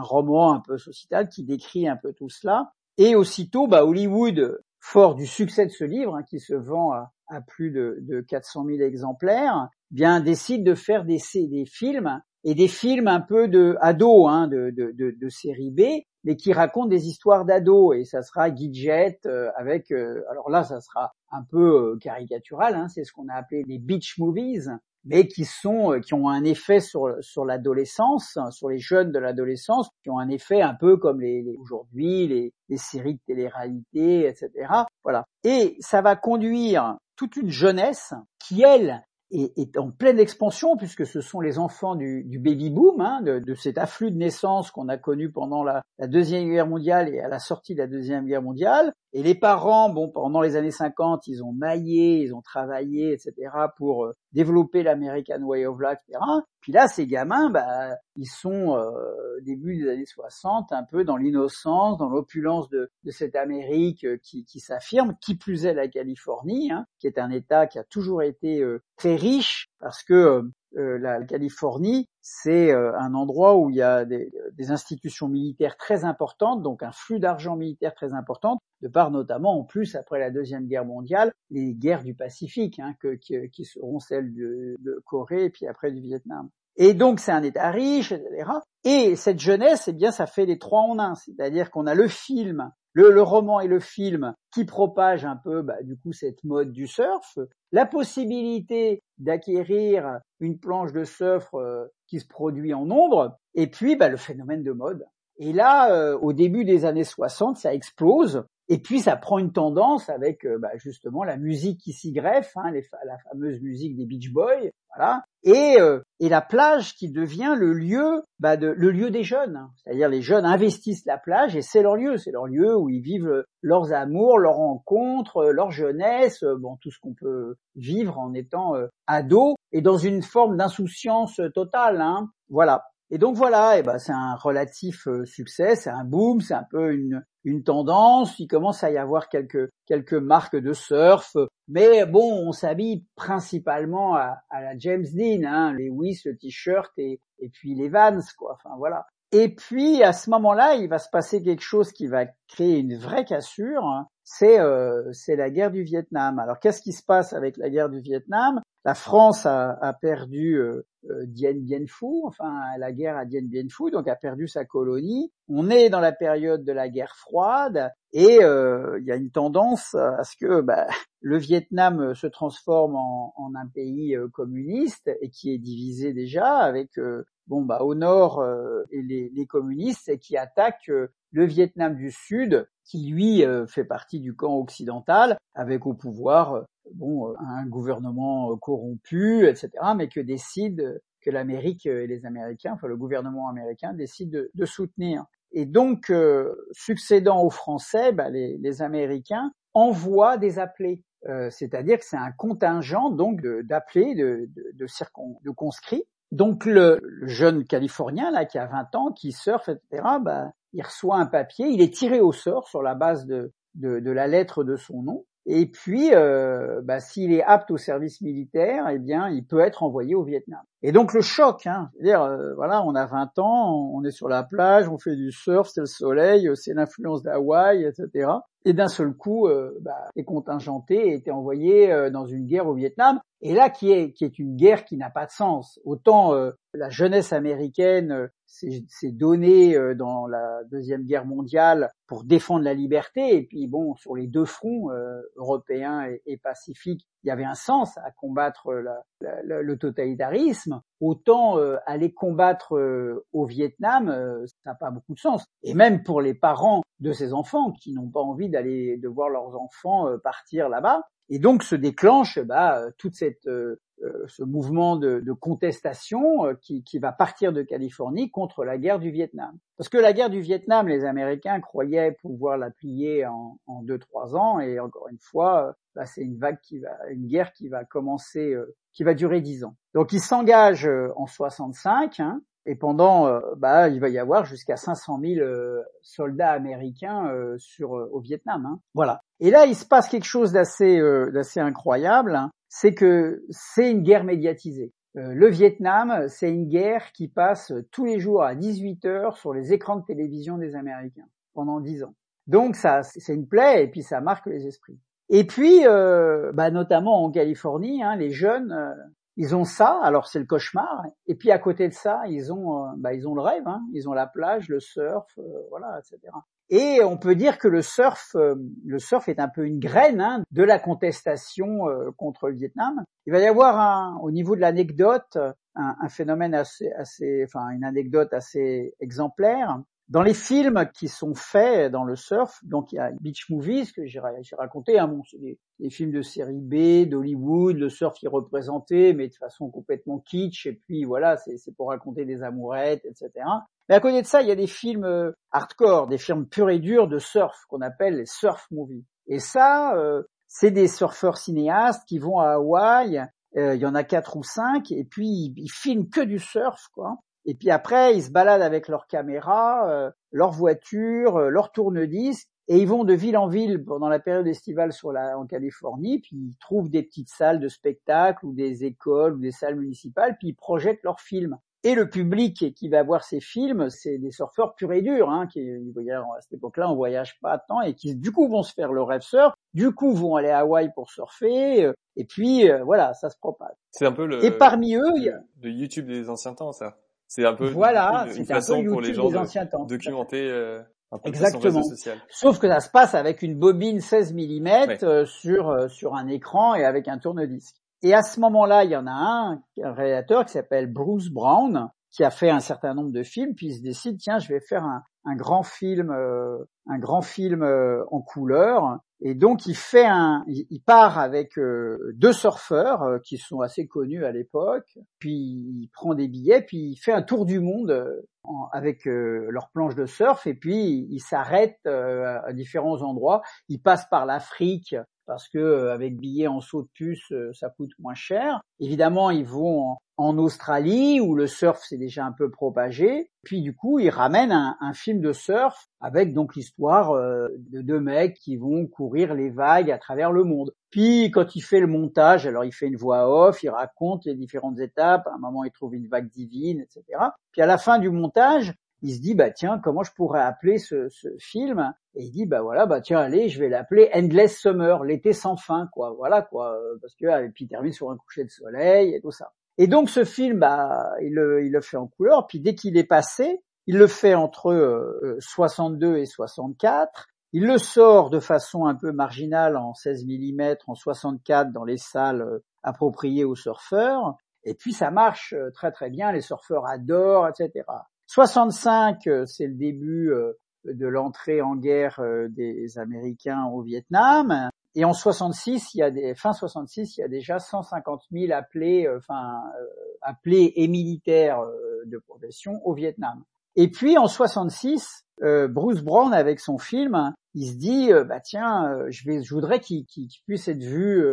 roman un peu sociétal qui décrit un peu tout cela. Et aussitôt, bah, Hollywood, fort du succès de ce livre, hein, qui se vend à, à plus de, de 400 000 exemplaires, bien décide de faire des, des films et des films un peu de hein, de, de, série B, mais qui racontent des histoires d'ados. Et ça sera Gidget euh, avec, euh, alors là, ça sera un peu euh, caricatural, hein, c'est ce qu'on a appelé les beach movies, mais qui sont, qui ont un effet sur sur l'adolescence, sur les jeunes de l'adolescence, qui ont un effet un peu comme les, les aujourd'hui les, les séries de télé-réalité, etc. Voilà. Et ça va conduire toute une jeunesse qui, elle, est, en pleine expansion puisque ce sont les enfants du, baby boom, hein, de, cet afflux de naissance qu'on a connu pendant la, deuxième guerre mondiale et à la sortie de la deuxième guerre mondiale. Et les parents, bon, pendant les années 50, ils ont maillé, ils ont travaillé, etc. pour euh, développer l'American Way of Life, etc. Puis là, ces gamins, bah, ils sont euh, début des années 60, un peu dans l'innocence, dans l'opulence de, cette Amérique euh, qui, s'affirme, qui plus est la Californie, hein, qui est un État qui a toujours été très riche parce que euh, la Californie, c'est un endroit où il y a des, institutions militaires très importantes, donc un flux d'argent militaire très important, de part notamment en plus après la deuxième guerre mondiale les guerres du Pacifique, hein, qui, seront celles de, de Corée et puis après du Vietnam. Et donc c'est un État riche, etc. Et cette jeunesse, eh bien, ça fait les trois en un, c'est-à-dire qu'on a le film le, roman et le film qui propagent un peu bah, du coup cette mode du surf, la possibilité d'acquérir une planche de surf euh, qui se produit en nombre, et puis bah, le phénomène de mode. Et là, euh, au début des années 60, ça explose. Et puis ça prend une tendance avec euh, bah, justement la musique qui s'y greffe, hein, la fameuse musique des Beach Boys, voilà, et, euh, la plage qui devient le lieu, bah, le lieu des jeunes. C'est-à-dire les jeunes investissent la plage et c'est leur lieu, c'est leur lieu où ils vivent leurs amours, leurs rencontres, leur jeunesse, bon tout ce qu'on peut vivre en étant euh, ado et dans une forme d'insouciance totale. Hein, voilà. Et donc voilà, et ben c'est un relatif euh, succès, c'est un boom, c'est un peu une, une tendance. Il commence à y avoir quelques quelques marques de surf, mais bon, on s'habille principalement à, à, la James Dean, hein, les Wiss, le t-shirt et, et puis les Vans, quoi. Enfin voilà. Et puis à ce moment-là, il va se passer quelque chose qui va créer une vraie cassure. Hein. C'est euh, c'est la guerre du Vietnam. Alors qu'est-ce qui se passe avec la guerre du Vietnam? La France a, perdu euh, euh, Dien Bien Phu, enfin la guerre à Dien Bien Phu, donc a perdu sa colonie. On est dans la période de la guerre froide et euh, il y a une tendance à ce que bah, le Vietnam se transforme en, un pays communiste et qui est divisé déjà avec bon bah au nord et les, communistes et qui attaquent le Vietnam du Sud qui lui fait partie du camp occidental avec au pouvoir bon, euh, un gouvernement euh, corrompu, etc., mais que décide que l'Amérique et les Américains, enfin le gouvernement américain décide de, soutenir. Et donc, euh, succédant aux Français, bah, les, Américains envoient des appelés. C'est-à-dire que c'est un contingent donc d'appelés, de, de, de, conscrits. Donc le, jeune Californien là qui a 20 ans, qui surfe, etc., bah, il reçoit un papier, il est tiré au sort sur la base de, la lettre de son nom, et puis, euh, bah, s'il est apte au service militaire, eh bien, il peut être envoyé au Vietnam. Et donc le choc, hein, c'est-à-dire, euh, voilà, on a 20 ans, on est sur la plage, on fait du surf, c'est le soleil, c'est l'influence d'Hawaï, etc. Et d'un seul coup, euh, bah, est contingenté était envoyé euh, dans une guerre au Vietnam. Et là, qui est, qui est une guerre qui n'a pas de sens. Autant euh, la jeunesse américaine s'est donnée dans la deuxième guerre mondiale pour défendre la liberté, et puis bon, sur les deux fronts, européens et, et pacifiques, il y avait un sens à combattre le totalitarisme, autant euh, aller combattre euh, au Vietnam, euh, ça n'a pas beaucoup de sens. Et même pour les parents de ces enfants qui n'ont pas envie d'aller de voir leurs enfants partir là-bas. Et donc se déclenche bah, toute cette ce mouvement de, contestation qui, qui, va partir de Californie contre la guerre du Vietnam. Parce que la guerre du Vietnam, les Américains croyaient pouvoir la plier en, en deux trois ans, et encore une fois, bah, c'est une vague qui va, une guerre qui va commencer, euh, qui va durer dix ans. Donc il s'engage euh, en 65, hein, et pendant, euh, bah, il va y avoir jusqu'à 500 000 soldats américains sur au Vietnam. Hein. Voilà. Et là, il se passe quelque chose d'assez d'assez incroyable, hein. C'est que c'est une guerre médiatisée. le Vietnam, c'est une guerre qui passe tous les jours à 18 heures sur les écrans de télévision des Américains pendant dix ans. Donc ça, c'est une plaie et puis ça marque les esprits. Et puis, euh, bah, notamment en Californie, hein, les jeunes, euh, ils ont ça. Alors c'est le cauchemar. Et puis à côté de ça, ils ont, euh, bah, ils ont le rêve. Hein, ils ont la plage, le surf, voilà, etc. Et on peut dire que le surf, le surf est un peu une graine hein, de la contestation contre le Vietnam. Il va y avoir un, au niveau de l'anecdote un, un, phénomène assez, assez, enfin une anecdote assez exemplaire. Dans les films qui sont faits dans le surf, donc il y a Beach Movies que j'ai raconté, hein, bon, c'est des, films de série B, d'Hollywood, le surf est représenté, mais de façon complètement kitsch, et puis voilà, c'est pour raconter des amourettes, etc. Mais à côté de ça, il y a des films euh, hardcore, des films purs et durs de surf qu'on appelle les surf movies. Et ça, euh, c'est des surfeurs cinéastes qui vont à Hawaï, euh, il y en a quatre ou cinq, et puis ils, ils filment que du surf, quoi. Et puis après, ils se baladent avec leur caméra, euh, leur voiture, euh, leur tourne-disque, et ils vont de ville en ville pendant la période estivale sur la, en Californie, puis ils trouvent des petites salles de spectacle ou des écoles ou des salles municipales, puis ils projettent leurs films. et le public qui va voir ces films, c'est des surfeurs purs et durs, hein, qui à cette époque-là, on voyage pas tant et qui du coup vont se faire le rêve surf, du coup vont aller à Hawaï pour surfer, euh, et puis euh, voilà, ça se propage. C'est un peu le. Et parmi eux, il y a... le YouTube des anciens temps, ça. C'est un peu voilà, une, façon pour les gens de documenter. Euh, peu Exactement. Sauf que ça se passe avec une bobine 16 mm sur sur un écran et avec un tourne-disque. Et à ce moment-là, il y en a un, un réalisateur qui s'appelle Bruce Brown, qui a fait un certain nombre de films, puis il se décide, tiens, je vais faire un, un grand film, euh, un grand film euh, en couleur. Et donc il fait un, il, part avec euh, deux surfeurs qui sont assez connus à l'époque. Puis il prend des billets, puis il fait un tour du monde avec leur planche de surf. Et puis il s'arrête à différents endroits. Il passe par l'Afrique parce que euh, avec billets en saut de puce, euh, ça coûte moins cher. Évidemment, ils vont en, Australie où le surf s'est déjà un peu propagé. Puis du coup, ils ramènent un, film de surf avec donc l'histoire euh, de deux mecs qui vont courir les vagues à travers le monde. Puis quand il fait le montage, alors il fait une voix off, il raconte les différentes étapes. À un moment, il trouve une vague divine, etc. Puis à la fin du montage, il se dit bah tiens comment je pourrais appeler ce, film? Et il dit bah voilà bah tiens allez je vais l'appeler Endless Summer l'été sans fin quoi. Voilà quoi parce que et puis il termine sur un coucher de soleil et tout ça. Et donc ce film bah il le, fait en couleur puis dès qu'il est passé il le fait entre 62 euh, et 64 il le sort de façon un peu marginale en 16 mm en 64 dans les salles euh, appropriées aux surfeurs. Et puis ça marche euh, très très bien. Les surfeurs adorent etc 65, euh, c'est le début euh, de l'entrée en guerre euh, des Américains au Vietnam. Et en 66, il y a des, fin 66, il y a déjà 150 000 appelés, enfin appelés et militaires de profession au Vietnam. Et puis en 66, Bruce Brown avec son film, il se dit bah tiens, je voudrais qu'il puisse être vu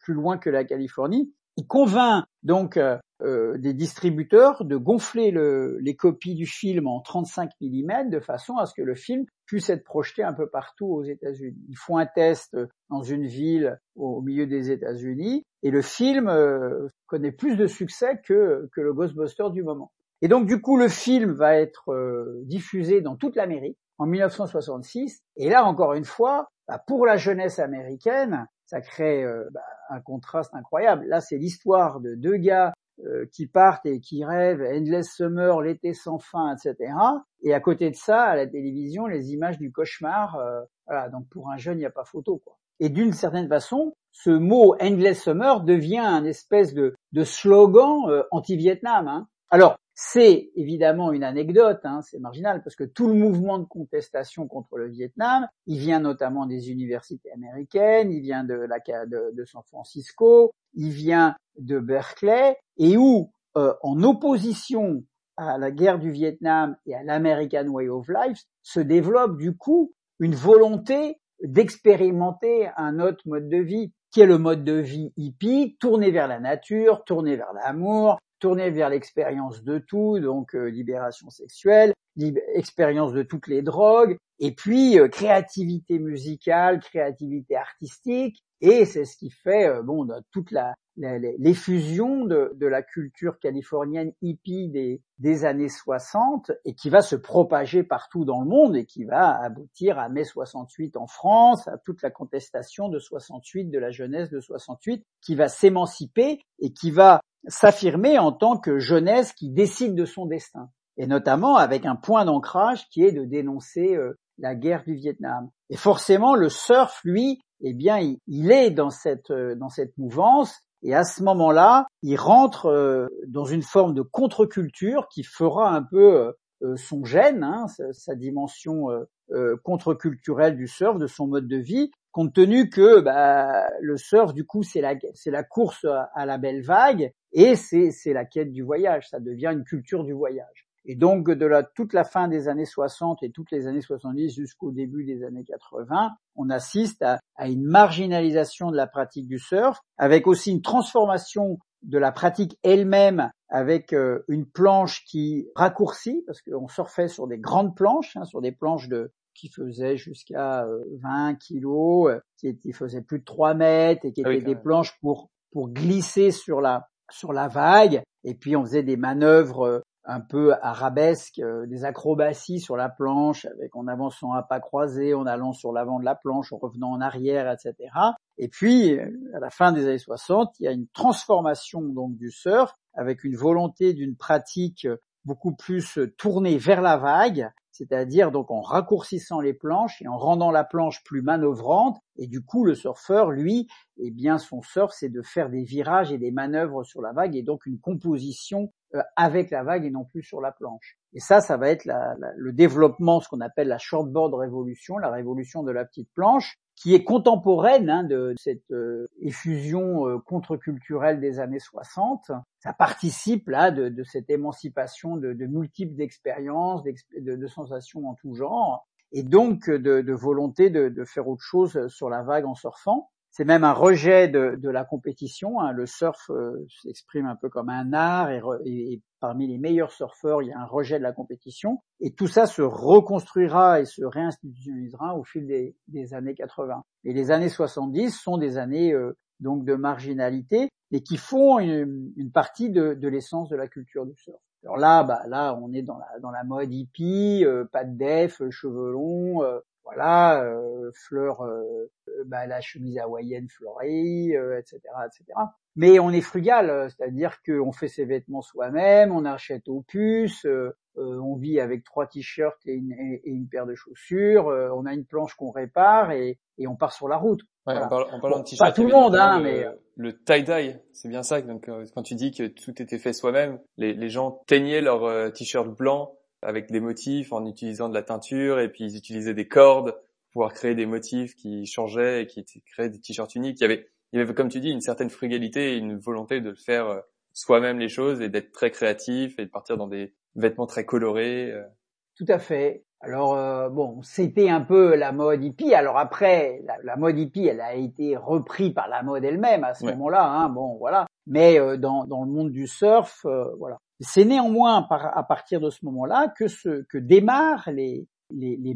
plus loin que la Californie. Il convainc donc euh, des distributeurs de gonfler le, les copies du film en 35 mm de façon à ce que le film puisse être projeté un peu partout aux États-Unis. Ils font un test dans une ville au milieu des États-Unis et le film euh, connaît plus de succès que, le Ghostbuster du moment. Et donc du coup le film va être euh, diffusé dans toute l'Amérique en 1966 et là encore une fois bah, pour la jeunesse américaine ça crée bah, un contraste incroyable. Là, c'est l'histoire de deux gars euh, qui partent et qui rêvent Endless Summer, l'été sans fin, etc. Et à côté de ça, à la télévision, les images du cauchemar. Euh, voilà, donc pour un jeune, il n'y a pas photo. Quoi. Et d'une certaine façon, ce mot Endless Summer devient un espèce de, de slogan euh, anti-Vietnam. Hein. Alors, c'est évidemment une anecdote, hein, c'est marginal, parce que tout le mouvement de contestation contre le Vietnam, il vient notamment des universités américaines, il vient de, la, de, de San Francisco, il vient de Berkeley, et où, euh, en opposition à la guerre du Vietnam et à l'American Way of Life, se développe du coup une volonté d'expérimenter un autre mode de vie, qui est le mode de vie hippie, tourné vers la nature, tourné vers l'amour, tourné vers l'expérience de tout, donc euh, libération sexuelle, expérience de toutes les drogues, et puis euh, créativité musicale, créativité artistique, et c'est ce qui fait euh, bon toute la l'effusion de, la culture californienne hippie des, des, années 60 et qui va se propager partout dans le monde et qui va aboutir à mai 68 en France, à toute la contestation de 68, de la jeunesse de 68, qui va s'émanciper et qui va s'affirmer en tant que jeunesse qui décide de son destin. Et notamment avec un point d'ancrage qui est de dénoncer euh, la guerre du Vietnam. Et forcément, le surf, lui, eh bien, il, est dans cette, euh, dans cette mouvance. Et à ce moment-là, il rentre euh, dans une forme de contre-culture qui fera un peu son gène, hein, sa, dimension contre-culturelle du surf, de son mode de vie, compte tenu que bah, le surf, du coup, c'est la, course à, la belle vague et c'est la quête du voyage. Ça devient une culture du voyage. Et donc, de la, toute la fin des années 60 et toutes les années 70 jusqu'au début des années 80, on assiste à, à, une marginalisation de la pratique du surf, avec aussi une transformation de la pratique elle-même, avec euh, une planche qui raccourcit, parce qu'on surfait sur des grandes planches, hein, sur des planches de qui faisaient jusqu'à 20 euh, kilos, euh, qui, faisaient plus de 3 mètres et qui ah étaient des planches pour pour glisser sur la sur la vague, et puis on faisait des manœuvres un peu arabesques, des acrobaties sur la planche, avec en avançant à pas croisés, en allant sur l'avant de la planche, en revenant en arrière, etc. Et puis, à la fin des années 60, il y a une transformation donc du surf avec une volonté d'une pratique beaucoup plus tournée vers la vague, c'est-à-dire donc en raccourcissant les planches et en rendant la planche plus manœuvrante. Et du coup, le surfeur, lui, eh bien, son surf, c'est de faire des virages et des manœuvres sur la vague et donc une composition euh, avec la vague et non plus sur la planche. Et ça, ça va être le développement, ce qu'on appelle la shortboard révolution, la révolution de la petite planche, qui est contemporaine hein, de cette euh, effusion euh, contre-culturelle des années 60. Ça participe là de, cette émancipation de, multiples expériences, de, sensations en tout genre, et donc de, de volonté de, faire autre chose sur la vague en surfant. C'est même un rejet de, la compétition. Hein. Le surf euh, s'exprime un peu comme un art et, parmi les meilleurs surfeurs, il y a un rejet de la compétition. Et tout ça se reconstruira et se réinstitutionnalisera au fil des, années 80. Et les années 70 sont des années euh, donc de marginalité et qui font une, partie de, l'essence de la culture du surf. Alors là, bah là, on est dans la dans la mode hippie, euh, pas de def, cheveux longs, voilà, euh, fleurs, euh, bah, la chemise hawaïenne fleurie, etc., etc. Mais on est frugal, c'est-à-dire qu'on fait ses vêtements soi-même, on achète aux puces, euh, on vit avec trois t-shirts et une, et une, paire de chaussures, on a une planche qu'on répare et, et, on part sur la route. Ouais, en, parlant, de t-shirts, pas tout le monde, hein, mais le tie-dye, c'est bien ça. Donc quand tu dis que tout était fait soi-même, les, les gens teignaient leur t-shirt blanc avec des motifs en utilisant de la teinture et puis ils utilisaient des cordes pour pouvoir créer des motifs qui changeaient et qui créaient des t-shirts uniques. Il y avait, il y avait, comme tu dis, une certaine frugalité et une volonté de faire euh, soi-même les choses et d'être très créatif et de partir dans des vêtements très colorés. Euh. Tout à fait. Alors euh, bon, c'était un peu la mode hippie. Alors après, la, mode hippie, elle a été reprise par la mode elle-même à ce moment-là. Hein, bon, voilà. Mais dans, dans le monde du surf, voilà, c'est néanmoins à partir de ce moment-là que, démarrent les,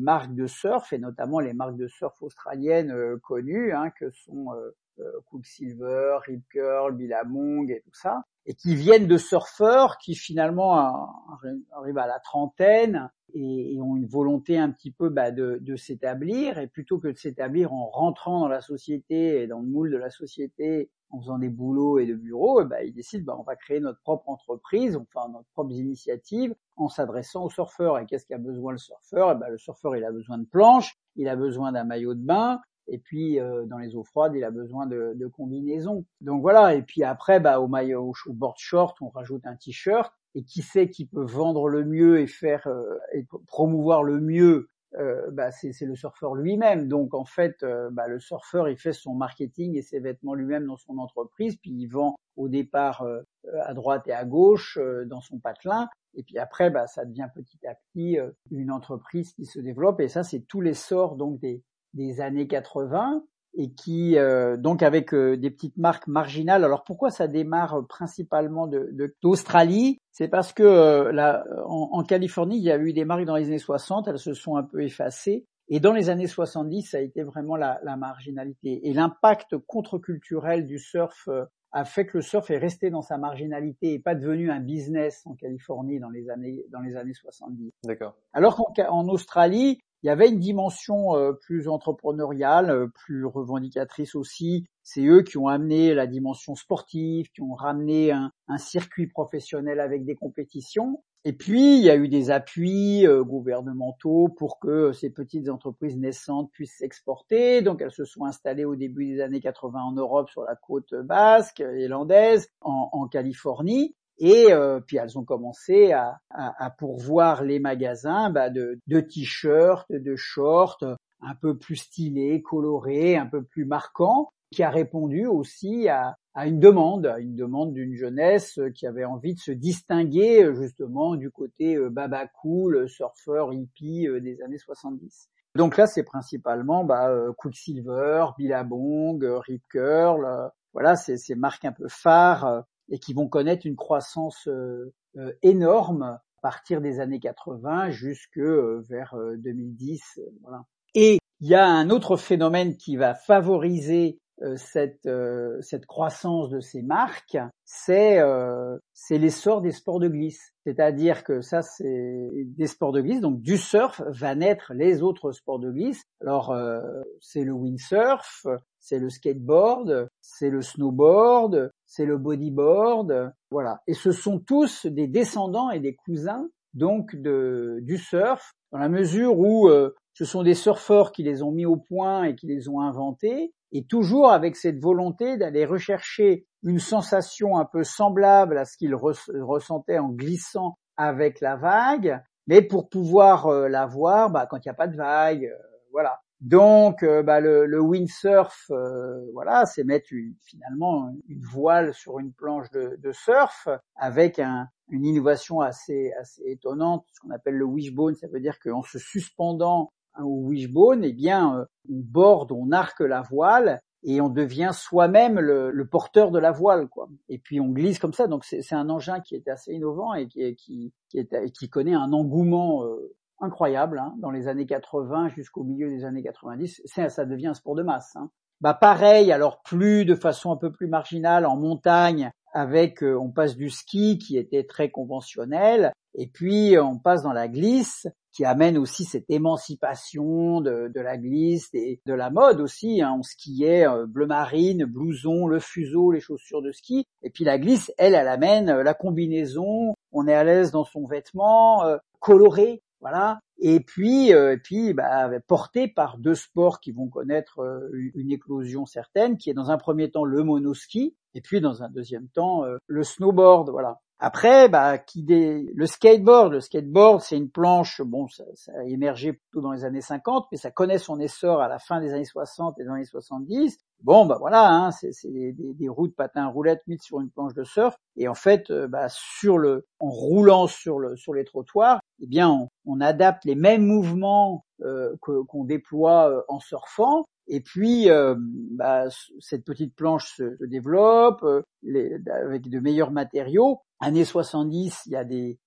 marques de surf, et notamment les marques de surf australiennes euh, connues, hein, que sont euh, Quicksilver, Rip Curl, Billabong et tout ça, et qui viennent de surfeurs qui finalement arrivent à la trentaine et, ont une volonté un petit peu bah, de, s'établir, et plutôt que de s'établir en rentrant dans la société et dans le moule de la société en faisant des boulots et de bureaux, bah, ils décident bah, on va créer notre propre entreprise, on fait notre propre initiative en s'adressant aux surfeurs. Et qu'est-ce qu'a besoin le surfeur? Bah, Le surfeur, il a besoin de planches, il a besoin d'un maillot de bain, et puis euh, dans les eaux froides, il a besoin de, de combinaisons. Donc voilà, et puis après, bah, au maillot, au board short, on rajoute un t-shirt. Et qui sait qui peut vendre le mieux et faire euh, et promouvoir le mieux euh, bah, c'est le surfeur lui-même. Donc en fait, euh, bah, le surfeur, il fait son marketing et ses vêtements lui-même dans son entreprise, puis il vend au départ euh, à droite et à gauche dans son patelin. Et puis après, bah, ça devient petit à petit une entreprise qui se développe. Et ça, c'est tous les sorts donc des, des années 80 et qui euh, donc avec euh, des petites marques marginales. Alors pourquoi ça démarre principalement de d'Australie? C'est parce que euh, là, en, Californie, il y a eu des marques dans les années 60, elles se sont un peu effacées. Et dans les années 70, ça a été vraiment la, la marginalité. Et l'impact contre-culturel du surf a fait que le surf est resté dans sa marginalité et pas devenu un business en Californie dans les années dans les années 70. D'accord. Alors qu'en Australie, il y avait une dimension euh, plus entrepreneuriale, euh, plus revendicatrice aussi. C'est eux qui ont amené la dimension sportive, qui ont ramené un, circuit professionnel avec des compétitions. Et puis, il y a eu des appuis euh, gouvernementaux pour que ces petites entreprises naissantes puissent s'exporter. Donc, elles se sont installées au début des années 80 en Europe, sur la côte basque et en Californie. Et euh, puis elles ont commencé à, à, à pourvoir les magasins bah, de, de t-shirts, de shorts, un peu plus stylés, colorés, un peu plus marquants, qui a répondu aussi à, à une demande, à une demande d'une jeunesse qui avait envie de se distinguer justement du côté euh, baba cool, surfeur hippie euh, des années 70. Donc là, c'est principalement bah, Quicksilver, Billabong, Rip Curl, voilà, c'est ces marques un peu phares et qui vont connaître une croissance euh, euh, énorme à partir des années 80 jusque euh, vers 2010. Voilà. Et il y a un autre phénomène qui va favoriser cette cette croissance de ces marques, c'est c'est l'essor des sports de glisse. C'est-à-dire que ça, c'est des sports de glisse. Donc du surf va naître les autres sports de glisse. Alors c'est le windsurf, c'est le skateboard, c'est le snowboard, c'est le bodyboard, voilà. Et ce sont tous des descendants et des cousins donc de, du surf, dans la mesure où euh, ce sont des surfeurs qui les ont mis au point et qui les ont inventés, et toujours avec cette volonté d'aller rechercher une sensation un peu semblable à ce qu'ils ressentaient en glissant avec la vague, mais pour pouvoir euh, la voir bah, quand il n'y a pas de vague, euh, voilà. Donc, euh, bah, le, windsurf, euh, voilà, c'est mettre finalement une voile sur une planche de, surf avec un, une innovation assez, assez étonnante, ce qu'on appelle le wishbone. Ça veut dire qu'en se suspendant au wishbone, eh bien, euh, on borde, on arque la voile et on devient soi-même le, porteur de la voile, quoi. Et puis on glisse comme ça. Donc c'est un engin qui est assez innovant et qui connaît un engouement incroyable hein, dans les années 80 jusqu'au milieu des années 90. Ça devient un sport de masse. Hein. Bah pareil, alors plus de façon un peu plus marginale en montagne, avec euh, on passe du ski qui était très conventionnel, et puis on passe dans la glisse qui amène aussi cette émancipation de, la glisse et de la mode aussi. Hein. On skiait euh, bleu marine, blouson, le fuseau, les chaussures de ski. Et puis la glisse, elle, elle amène euh, la combinaison. On est à l'aise dans son vêtement, coloré, voilà. Et puis, euh, puis bah, porté par deux sports qui vont connaître euh, une éclosion certaine, qui est dans un premier temps le monoski, et puis dans un deuxième temps euh, le snowboard. Voilà. Après, bah, qui le skateboard, le skateboard, c'est une planche. Bon, ça, a émergé plutôt dans les années 50, mais ça connaît son essor à la fin des années 60 et des années 70. Bon, bah voilà, hein, c'est des, des, des, de patins roulettes mises sur une planche de surf, et en fait, bah, sur le, en roulant sur le, sur les trottoirs, eh bien, on, adapte les mêmes mouvements euh, qu'on déploie euh, en surfant. Et puis, euh, bah, cette petite planche se, développe avec de meilleurs matériaux. Année 70, il y a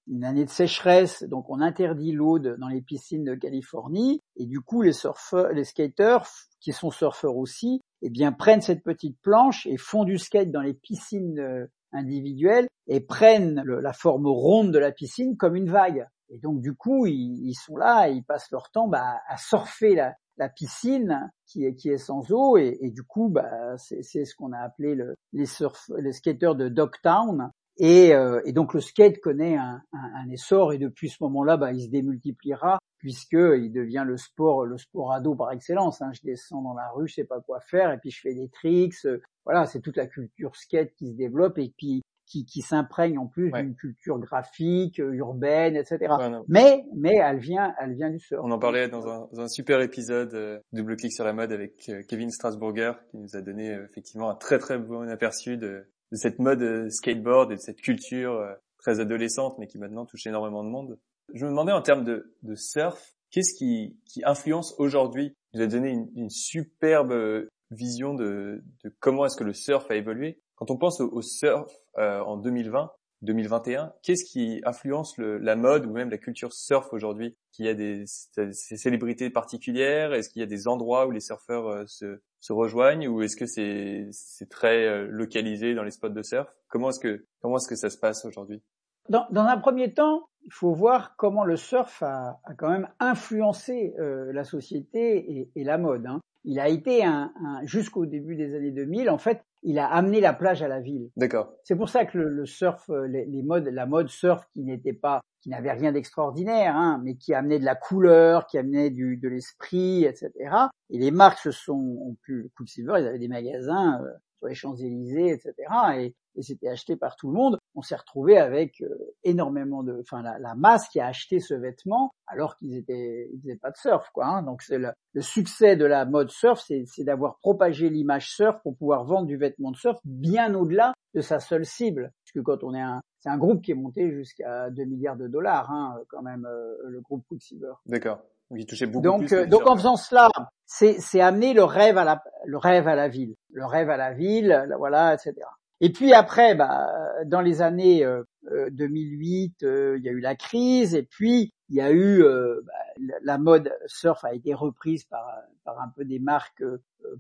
une année de sécheresse, donc on interdit l'eau dans les piscines de Californie. Et du coup, les surfeurs, skateurs, qui sont surfeurs aussi, eh bien, prennent cette petite planche et font du skate dans les piscines individuelles et prennent la forme ronde de la piscine comme une vague. Et donc du coup, ils, sont là, ils passent leur temps bah, à surfer la, piscine qui est, sans eau, et, du coup, bah, c'est ce qu'on a appelé le, les, surf, skateurs de Dogtown. Et, euh, et donc le skate connaît un, essor, et depuis ce moment-là, bah, il se démultipliera puisque il devient le sport, le sport ado par excellence. Hein. Je descends dans la rue, je sais pas quoi faire, et puis je fais des tricks. Voilà, c'est toute la culture skate qui se développe, et puis qui, qui s'imprègne en plus d'une culture graphique, euh, urbaine, etc. mais mais elle vient elle vient du surf. On en parlait dans un, dans un super épisode euh, double clic sur la mode avec euh, Kevin Strasburger qui nous a donné effectivement un très très bon aperçu de, de cette mode skateboard et de cette culture très adolescente mais qui maintenant touche énormément de monde. Je me demandais en termes de, de surf, qu'est-ce qui, qui influence aujourd'hui? Vous avez donné une, une superbe vision de, de comment est-ce que le surf a évolué. Quand on pense au, surf euh, en 2020, 2021, qu'est-ce qui influence la mode ou même la culture surf aujourd'hui? Qu'il y a des, célébrités particulières? Est-ce qu'il y a des endroits où les surfeurs euh, se, rejoignent? Ou est-ce que c'est très euh, localisé dans les spots de surf? Comment est-ce que ça se passe aujourd'hui? Dans, un premier temps, il faut voir comment le surf a, quand même influencé euh, la société et, la mode. Hein. Il a été un jusqu'au début des années 2000, en fait, il a amené la plage à la ville. D'accord. C'est pour ça que le, surf, euh, les, les, modes, la mode surf qui n'était pas, qui n'avait rien d'extraordinaire, hein, mais qui amenait de la couleur, qui amenait du, de l'esprit, etc. Et les marques se sont, ont pu, Quicksilver, ils avaient des magasins euh, sur les Champs-Élysées, etc. Et, et c'était acheté par tout le monde. On s'est retrouvé avec euh, énormément de, enfin la, la, masse qui a acheté ce vêtement alors qu'ils étaient, ils faisaient pas de surf, quoi. Hein. Donc c'est le, le, succès de la mode surf, c'est d'avoir propagé l'image surf pour pouvoir vendre du vêtement de surf bien au-delà de sa seule cible. Puisque quand on est un, c'est un groupe qui est monté jusqu'à 2 milliards de dollars, hein, quand même, euh, le groupe Quicksilver. D'accord. Il touchait beaucoup donc, plus euh, donc en faisant cela, c'est amener le rêve à la, le rêve à la ville, le rêve à la ville, voilà, etc. Et puis après, bah, dans les années 2008, euh, euh, il y a eu la crise, et puis il y a eu bah, la mode surf a été reprise par, un peu des marques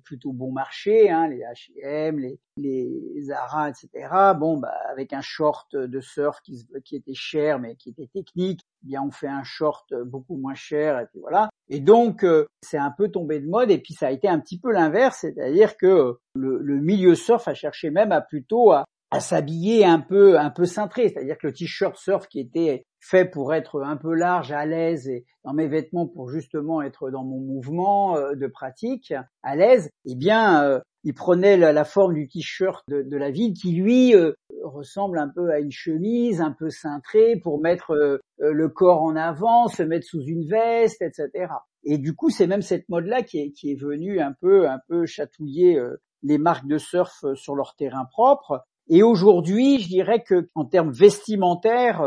plutôt bon marché, hein, les H&M, les, Zara, etc. Bon, bah, avec un short de surf qui, était cher mais qui était technique, eh bien on fait un short beaucoup moins cher et puis voilà. Et donc euh, c'est un peu tombé de mode et puis ça a été un petit peu l'inverse, c'est-à-dire que le, le, milieu surf a cherché même à plutôt à s'habiller un peu un peu cintré, c'est-à-dire que le t-shirt surf qui était fait pour être un peu large, à l'aise et dans mes vêtements pour justement être dans mon mouvement euh, de pratique à l'aise, eh bien euh, il prenait la, forme du t-shirt de, la ville qui lui euh, ressemble un peu à une chemise un peu cintrée pour mettre le corps en avant, se mettre sous une veste, etc. Et du coup, c'est même cette mode-là qui est, qui est venue un peu un peu chatouiller les marques de surf sur leur terrain propre. Et aujourd'hui, je dirais que en termes vestimentaires,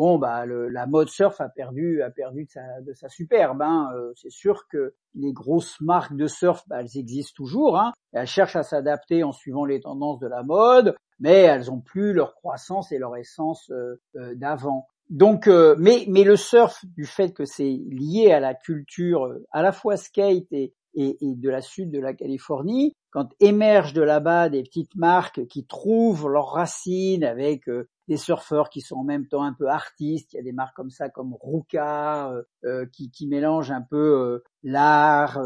bon bah la mode surf a perdu a perdu de sa, superbe. Hein. Euh, c'est sûr que les grosses marques de surf, bah, elles existent toujours. Hein. Elles cherchent à s'adapter en suivant les tendances de la mode, mais elles ont plus leur croissance et leur essence euh, euh, d'avant. Donc, mais le surf, du fait que c'est lié à la culture à la fois skate et, et, de la sud de la Californie, quand émergent de là-bas des petites marques qui trouvent leurs racines avec des surfeurs qui sont en même temps un peu artistes. Il y a des marques comme ça, comme Ruka, euh, euh, qui, qui mélangent un peu euh, l'art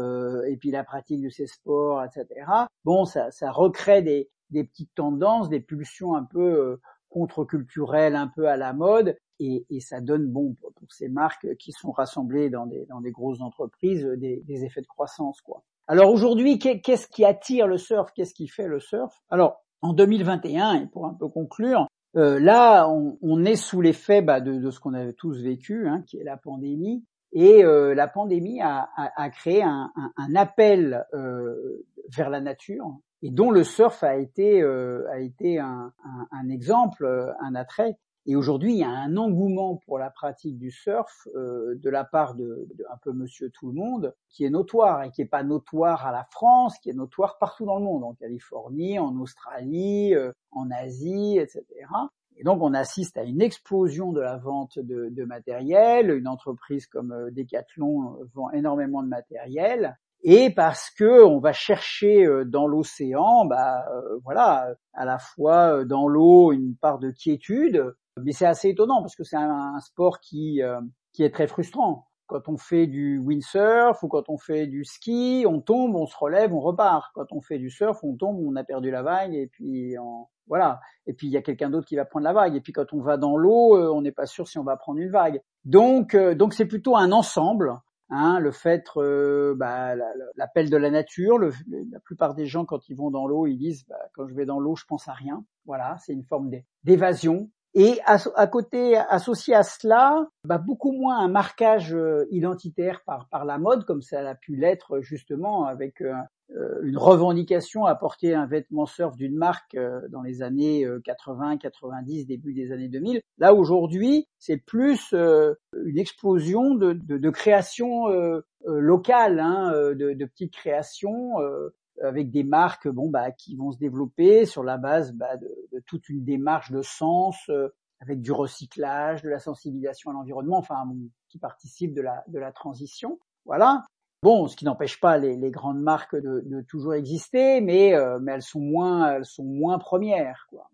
et puis la pratique de ces sports, etc. Bon, ça, recrée des petites tendances, des pulsions un peu contre-culturelles, un peu à la mode, et, ça donne bon pour ces marques qui sont rassemblées dans des, grosses entreprises des, effets de croissance, quoi. Alors aujourd'hui, qu'est-ce qui attire le surf? Qu'est-ce qui fait le surf? Alors en 2021, et pour un peu conclure, euh, là, on, est sous l'effet bah, de, ce qu'on avait tous vécu, hein, qui est la pandémie. Et euh, la pandémie a, créé un, appel euh, vers la nature, et dont le surf a été, a été un, exemple, un attrait. Et aujourd'hui, il y a un engouement pour la pratique du surf de la part de, de, un peu Monsieur Tout le Monde, qui est notoire et qui est pas notoire à la France, qui est notoire partout dans le monde, en Californie, en Australie, en Asie, etc. Et donc on assiste à une explosion de la vente de, de matériel. Une entreprise comme euh, Decathlon euh, vend énormément de matériel. Et parce que on va chercher euh, dans l'océan, bah voilà, à la fois dans l'eau une part de quiétude, mais c'est assez étonnant parce que c'est un, sport qui est très frustrant. Quand on fait du windsurf ou quand on fait du ski, on tombe, on se relève, on repart. Quand on fait du surf, on tombe, on a perdu la vague et puis on, voilà. Et puis il y a quelqu'un d'autre qui va prendre la vague. Et puis quand on va dans l'eau, euh, on n'est pas sûr si on va prendre une vague. Donc euh, donc c'est plutôt un ensemble. Hein, le fait, euh, bah, l'appel de la nature. la plupart des gens, quand ils vont dans l'eau, ils disent bah, quand je vais dans l'eau, je pense à rien. Voilà, c'est une forme d'évasion. Et à, côté, associé à cela, bah, beaucoup moins un marquage euh, identitaire par, par la mode, comme ça a pu l'être justement avec euh, une revendication à porter un vêtement surf d'une marque dans les années 80, 90, début des années 2000. Là aujourd'hui, c'est plus une explosion de, de, de créations locales, hein, de, de, petites créations avec des marques bon bah qui vont se développer sur la base bah, de, de, toute une démarche de sens euh, avec du recyclage, de la sensibilisation à l'environnement, enfin qui participe de la de la transition. Voilà. Bon, ce qui n'empêche pas les, grandes marques de, toujours exister, mais euh, mais elles sont moins elles sont moins premières quoi.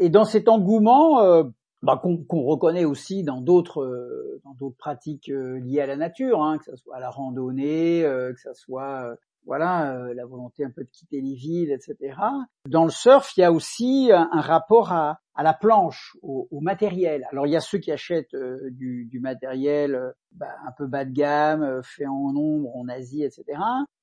Et dans cet engouement euh, bah, qu'on reconnaît aussi dans d'autres d'autres pratiques liées à la nature, hein, que ce soit à la randonnée, que ce soit voilà, euh, la volonté un peu de quitter les villes, etc. Dans le surf, il y a aussi un, rapport à, la planche, au, matériel. Alors il y a ceux qui achètent euh, du, matériel euh, bah, un peu bas de gamme, fait en nombre en Asie, etc.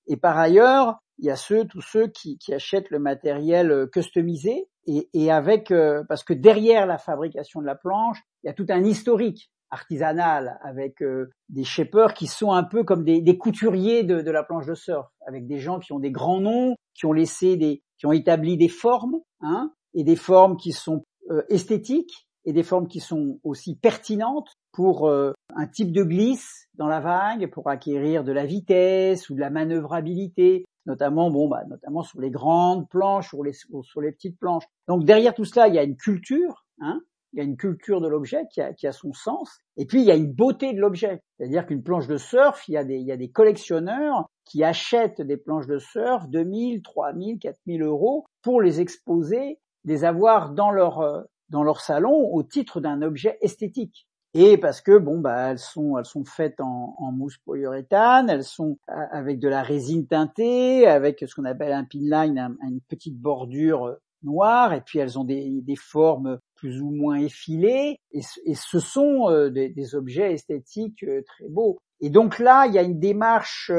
Et par ailleurs, il y a ceux, tous ceux qui, achètent le matériel customisé et avec, parce que derrière la fabrication de la planche, il y a tout un historique artisanale avec euh, des shapers qui sont un peu comme des, couturiers de, la planche de surf, avec des gens qui ont des grands noms, qui ont laissé des, qui ont établi des formes, hein, et des formes qui sont euh, esthétiques et des formes qui sont aussi pertinentes pour euh, un type de glisse dans la vague, pour acquérir de la vitesse ou de la manœuvrabilité, notamment bon bah notamment sur les grandes planches, sur les sur les petites planches. Donc derrière tout cela, il y a une culture, hein, il y a une culture de l'objet qui a, son sens, et puis il y a une beauté de l'objet. C'est-à-dire qu'une planche de surf, il y, a des, collectionneurs qui achètent des planches de surf 2000, 3000, 4000 euros pour les exposer, les avoir dans leur, euh, dans leur salon au titre d'un objet esthétique et parce que bon bah elles sont faites en, mousse polyuréthane, elles sont euh, avec de la résine teintée, avec ce qu'on appelle un pinline, une petite bordure euh, noire, et puis elles ont des, formes plus ou moins effilées, et, ce sont euh, des, objets esthétiques très beaux. Et donc là, il y a une démarche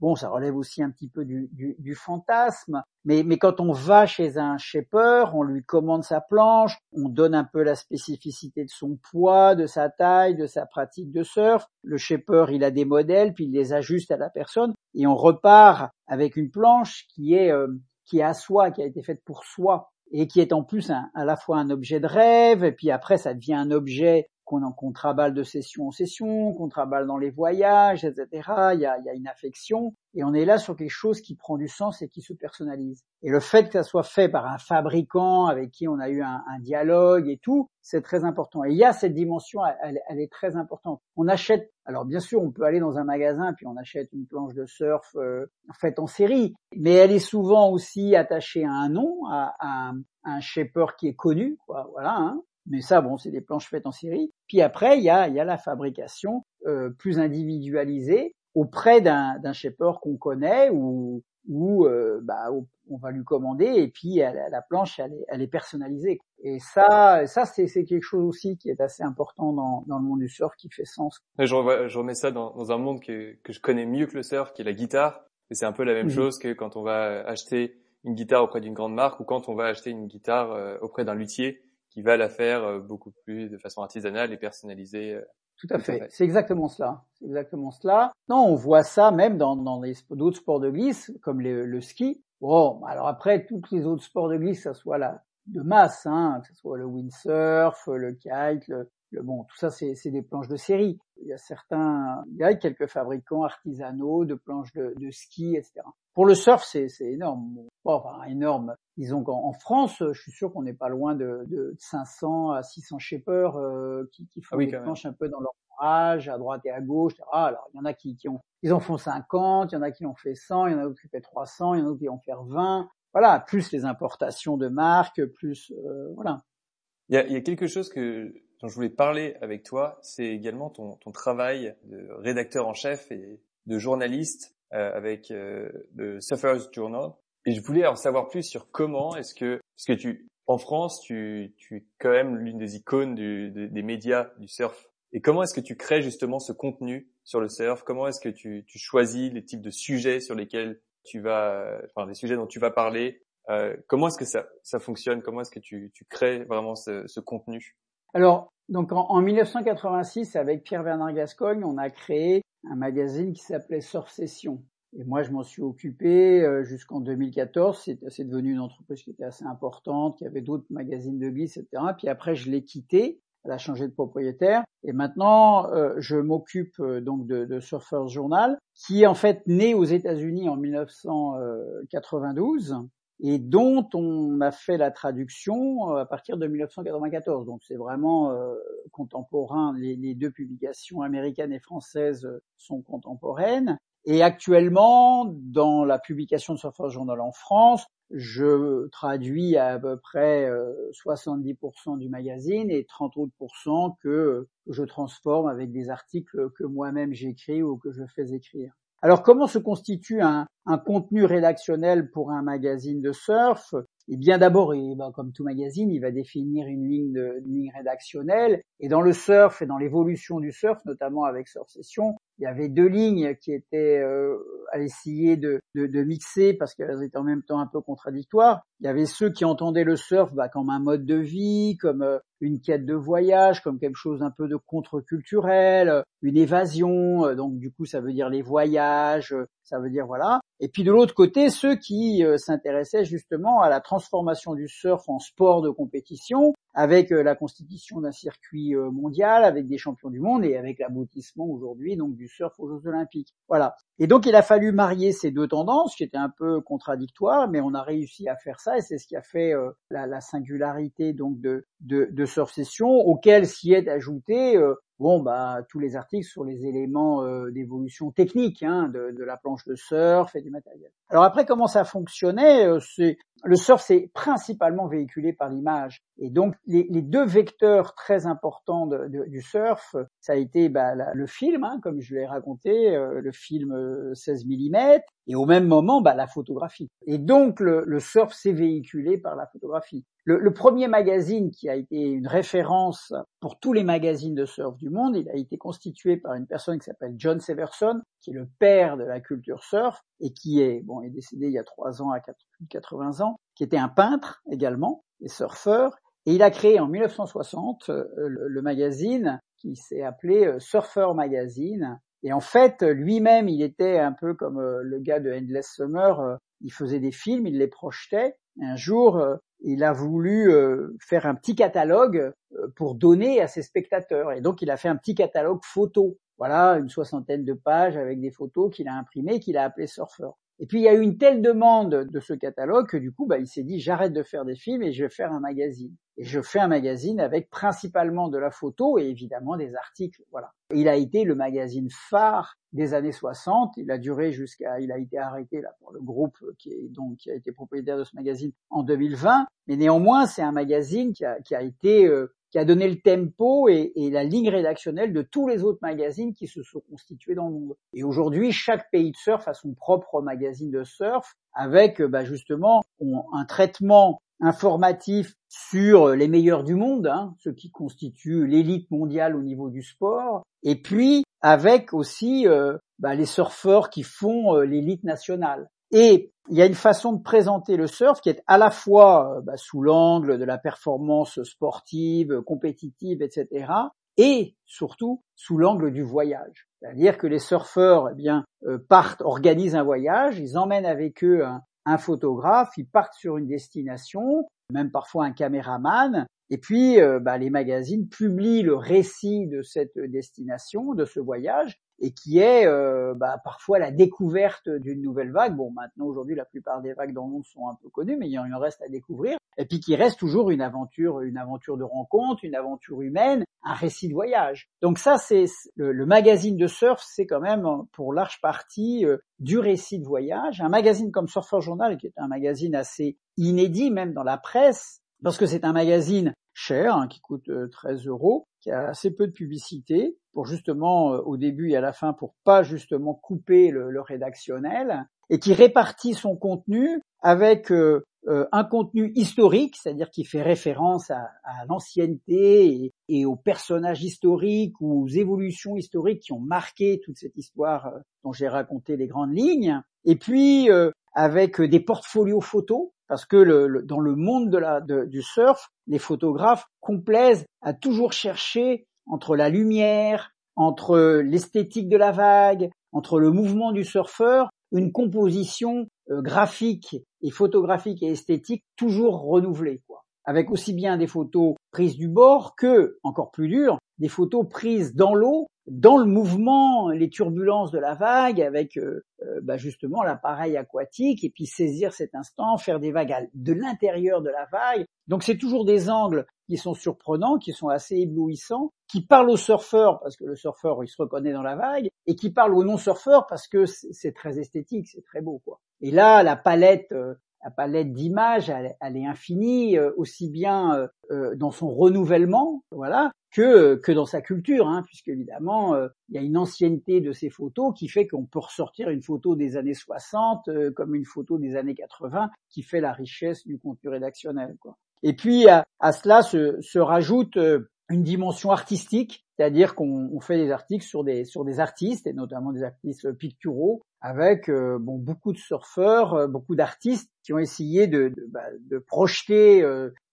Bon, ça relève aussi un petit peu du, fantasme, mais, mais, quand on va chez un shaper, on lui commande sa planche, on donne un peu la spécificité de son poids, de sa taille, de sa pratique de surf. Le shaper, il a des modèles, puis il les ajuste à la personne, et on repart avec une planche qui est euh, qui est à soi, qui a été faite pour soi, et qui est en plus à la fois un objet de rêve, et puis après ça devient un objet qu'on qu travaille de session en session, qu'on travaille dans les voyages, etc. Il y, a, il y a, une affection et on est là sur quelque chose qui prend du sens et qui se personnalise. Et le fait que ça soit fait par un fabricant avec qui on a eu un, dialogue et tout, c'est très important. Et il y a cette dimension, elle, est très importante. On achète, alors bien sûr, on peut aller dans un magasin puis on achète une planche de surf euh, faite en série, mais elle est souvent aussi attachée à un nom, à, à, un, un shaper qui est connu, quoi, voilà. Hein. Mais ça, bon, c'est des planches faites en série. Puis après, il y a, il y a la fabrication euh, plus individualisée auprès d'un, d'un shaper qu'on connaît ou, ou euh, bah, on va lui commander et puis la planche, elle est, elle est personnalisée. Et ça, ça c'est, c'est quelque chose aussi qui est assez important dans, dans le monde du surf, qui fait sens. Je, je remets ça dans, dans, un monde que, que je connais mieux que le surf, qui est la guitare. Et c'est un peu la même mmh. chose que quand on va acheter une guitare auprès d'une grande marque ou quand on va acheter une guitare euh, auprès d'un luthier qui va la faire euh, beaucoup plus de façon artisanale et personnalisée. Euh, tout à fait. C'est exactement cela. C'est exactement cela. Non, on voit ça même dans, dans d'autres sports de glisse, comme le ski. Bon, alors après, tous les autres sports de glisse, que ce soit la, de masse, hein, que ce soit le windsurf, le kite, le, bon, tout ça, c'est, c'est des planches de série. Il y a certains, il y a quelques fabricants artisanaux de planches de, de ski, etc. Pour le surf, c'est, énorme. Bon, enfin, énorme. Disons qu'en France, je suis sûr qu'on n'est pas loin de, de 500 à 600 shapers euh, qui, qui font ah des planches un peu dans leur âge, à droite et à gauche. Etc. Alors, il y en a qui, qui ont, ils en font 50, il y en a qui en fait 100, il y en a d'autres qui fait 300, il y en a d'autres qui en font 20. Voilà, plus les importations de marques, plus euh, voilà. Il y a, il y a quelque chose que dont je voulais parler avec toi, c'est également ton, ton travail de rédacteur en chef et de journaliste avec euh, le Surfers Journal. Et je voulais en savoir plus sur comment est-ce que, parce que tu, en France, tu, tu es quand même l'une des icônes du, des médias du surf. Et comment est-ce que tu crées justement ce contenu sur le surf? Comment est-ce que tu, tu choisis les types de sujets sur lesquels tu vas, enfin les sujets dont tu vas parler? Euh, Comment est-ce que ça, ça fonctionne? Comment est-ce que tu, tu crées vraiment ce, ce contenu? Alors, donc en, en 1986, avec Pierre-Bernard Gascogne, on a créé un magazine qui s'appelait Surf Session. Et moi, je m'en suis occupé euh, jusqu'en 2014. C'est devenu une entreprise qui était assez importante, qui avait d'autres magazines de glisse, etc. Puis après, je l'ai quitté. Elle a changé de propriétaire. Et maintenant, euh, je m'occupe euh, donc de, de Surfers Journal, qui est en fait né aux États-Unis en 1992 et dont on a fait la traduction à partir de 1994. Donc c'est vraiment contemporain. Les, deux publications américaines et françaises sont contemporaines. Et actuellement, dans la publication de Surfer Journal en France, je traduis à, peu près 70% euh, du magazine et 30 autres que je transforme avec des articles que moi-même j'écris ou que je fais écrire. Alors comment se constitue un, contenu rédactionnel pour un magazine de surf? Et bien d'abord, ben, comme tout magazine, il va définir une ligne, de, ligne rédactionnelle. Et dans le surf et dans l'évolution du surf, notamment avec Surf Session, il y avait deux lignes qui étaient euh, à essayer de, de, mixer parce qu'elles étaient en même temps un peu contradictoires. Il y avait ceux qui entendaient le surf bah, comme un mode de vie, comme euh, une quête de voyage, comme quelque chose un peu de contre-culturel, une évasion. Euh, donc du coup, ça veut dire les voyages, ça veut dire voilà. Et puis de l'autre côté, ceux qui euh, s'intéressaient justement à la transformation du surf en sport de compétition, avec euh, la constitution d'un circuit euh, mondial, avec des champions du monde et avec l'aboutissement aujourd'hui donc du surf aux Jeux Olympiques. Voilà. Et donc il a fallu marier ces deux tendances qui étaient un peu contradictoires, mais on a réussi à faire ça et c'est ce qui a fait la, la, singularité donc de surf session, auquel s'y est ajouté bon bah tous les articles sur les éléments d'évolution technique hein, de, la planche de surf et du matériel. Alors après comment ça fonctionnait C'est le surf c'est principalement véhiculé par l'image et donc les, deux vecteurs très importants du surf, ça a été bah, le film, hein, comme je l'ai raconté, le film 16 mm, et au même moment bah, la photographie. Et donc le, surf s'est véhiculé par la photographie. Le, premier magazine qui a été une référence pour tous les magazines de surf du monde, il a été constitué par une personne qui s'appelle John Severson, qui est le père de la culture surf et qui est bon est décédé il y a trois ans à 80 ans, qui était un peintre également et surfeur. Et il a créé en 1960 euh, le, le magazine qui s'est appelé euh, Surfer Magazine. Et en fait, lui-même, il était un peu comme euh, le gars de Endless Summer. Il faisait des films, il les projetait. un jour, il a voulu faire un petit catalogue pour donner à ses spectateurs. Et donc, il a fait un petit catalogue photo. Voilà, une soixantaine de pages avec des photos qu'il a imprimées, qu'il a appelé Surfer. Et puis il y a eu une telle demande de ce catalogue que du coup, bah, il s'est dit j'arrête de faire des films et je vais faire un magazine. Et je fais un magazine avec principalement de la photo et évidemment des articles. Voilà. Il a été le magazine phare des années 60. Il a duré jusqu'à, il a été arrêté là pour le groupe qui est donc qui a été propriétaire de ce magazine en 2020. Mais néanmoins, c'est un magazine qui a, qui a été euh, qui a donné le tempo et, la ligne rédactionnelle de tous les autres magazines qui se sont constitués dans le monde. Et aujourd'hui, chaque pays de surf a son propre magazine de surf avec bah, justement un traitement informatif sur les meilleurs du monde, hein, ce qui constitue l'élite mondiale au niveau du sport, et puis avec aussi euh, bah, les surfeurs qui font euh, l'élite nationale. Et il y a une façon de présenter le surf qui est à la fois euh, bah, sous l'angle de la performance sportive, compétitive, etc., et surtout sous l'angle du voyage. C'est-à-dire que les surfeurs eh bien, euh, partent, organisent un voyage, ils emmènent avec eux un, photographe, ils partent sur une destination, même parfois un caméraman, et puis euh, bah, les magazines publient le récit de cette destination, de ce voyage, et qui est euh, bah, parfois la découverte d'une nouvelle vague. Bon, maintenant aujourd'hui, la plupart des vagues dans le monde sont un peu connues, mais il y en reste à découvrir. Et puis qui reste toujours une aventure, une aventure de rencontre, une aventure humaine, un récit de voyage. Donc ça, c'est le, magazine de surf, c'est quand même pour large partie euh, du récit de voyage. Un magazine comme Surfer Journal, qui est un magazine assez inédit même dans la presse, parce que c'est un magazine cher, hein, qui coûte 13 euh, euros, qui a assez peu de publicité, pour justement euh, au début et à la fin pour pas justement couper le, rédactionnel et qui répartit son contenu avec euh, euh, un contenu historique, c'est-à-dire qui fait référence à, l'ancienneté et, aux personnages historiques ou aux évolutions historiques qui ont marqué toute cette histoire dont j'ai raconté les grandes lignes, et puis avec des portfolios photos, parce que dans le monde de la, du surf, les photographes complaisent à toujours chercher entre la lumière, entre l'esthétique de la vague, entre le mouvement du surfeur, une composition euh, graphique et photographique et esthétique toujours renouvelée. Avec aussi bien des photos prises du bord que, encore plus dur, des photos prises dans l'eau, dans le mouvement, les turbulences de la vague, avec euh, euh, bah justement l'appareil aquatique, et puis saisir cet instant, faire des vagues de l'intérieur de la vague. Donc c'est toujours des angles qui sont surprenants, qui sont assez éblouissants, qui parlent aux surfeurs parce que le surfeur il se reconnaît dans la vague, et qui parlent aux non-surfeurs parce que c'est très esthétique, c'est très beau quoi. Et là, la palette, euh, la palette d'images, elle, est infinie, euh, aussi bien euh, dans son renouvellement, voilà, que dans sa culture, hein, puisque évidemment il y a une ancienneté de ces photos qui fait qu'on peut ressortir une photo des années 60 comme une photo des années 80, qui fait la richesse du contenu rédactionnel. Quoi. Et puis à, cela se, rajoute euh, une dimension artistique, c'est-à-dire qu'on fait des articles sur des artistes et notamment des artistes picturaux avec euh, bon beaucoup de surfeurs, euh, beaucoup d'artistes qui ont essayé de, bah, projeter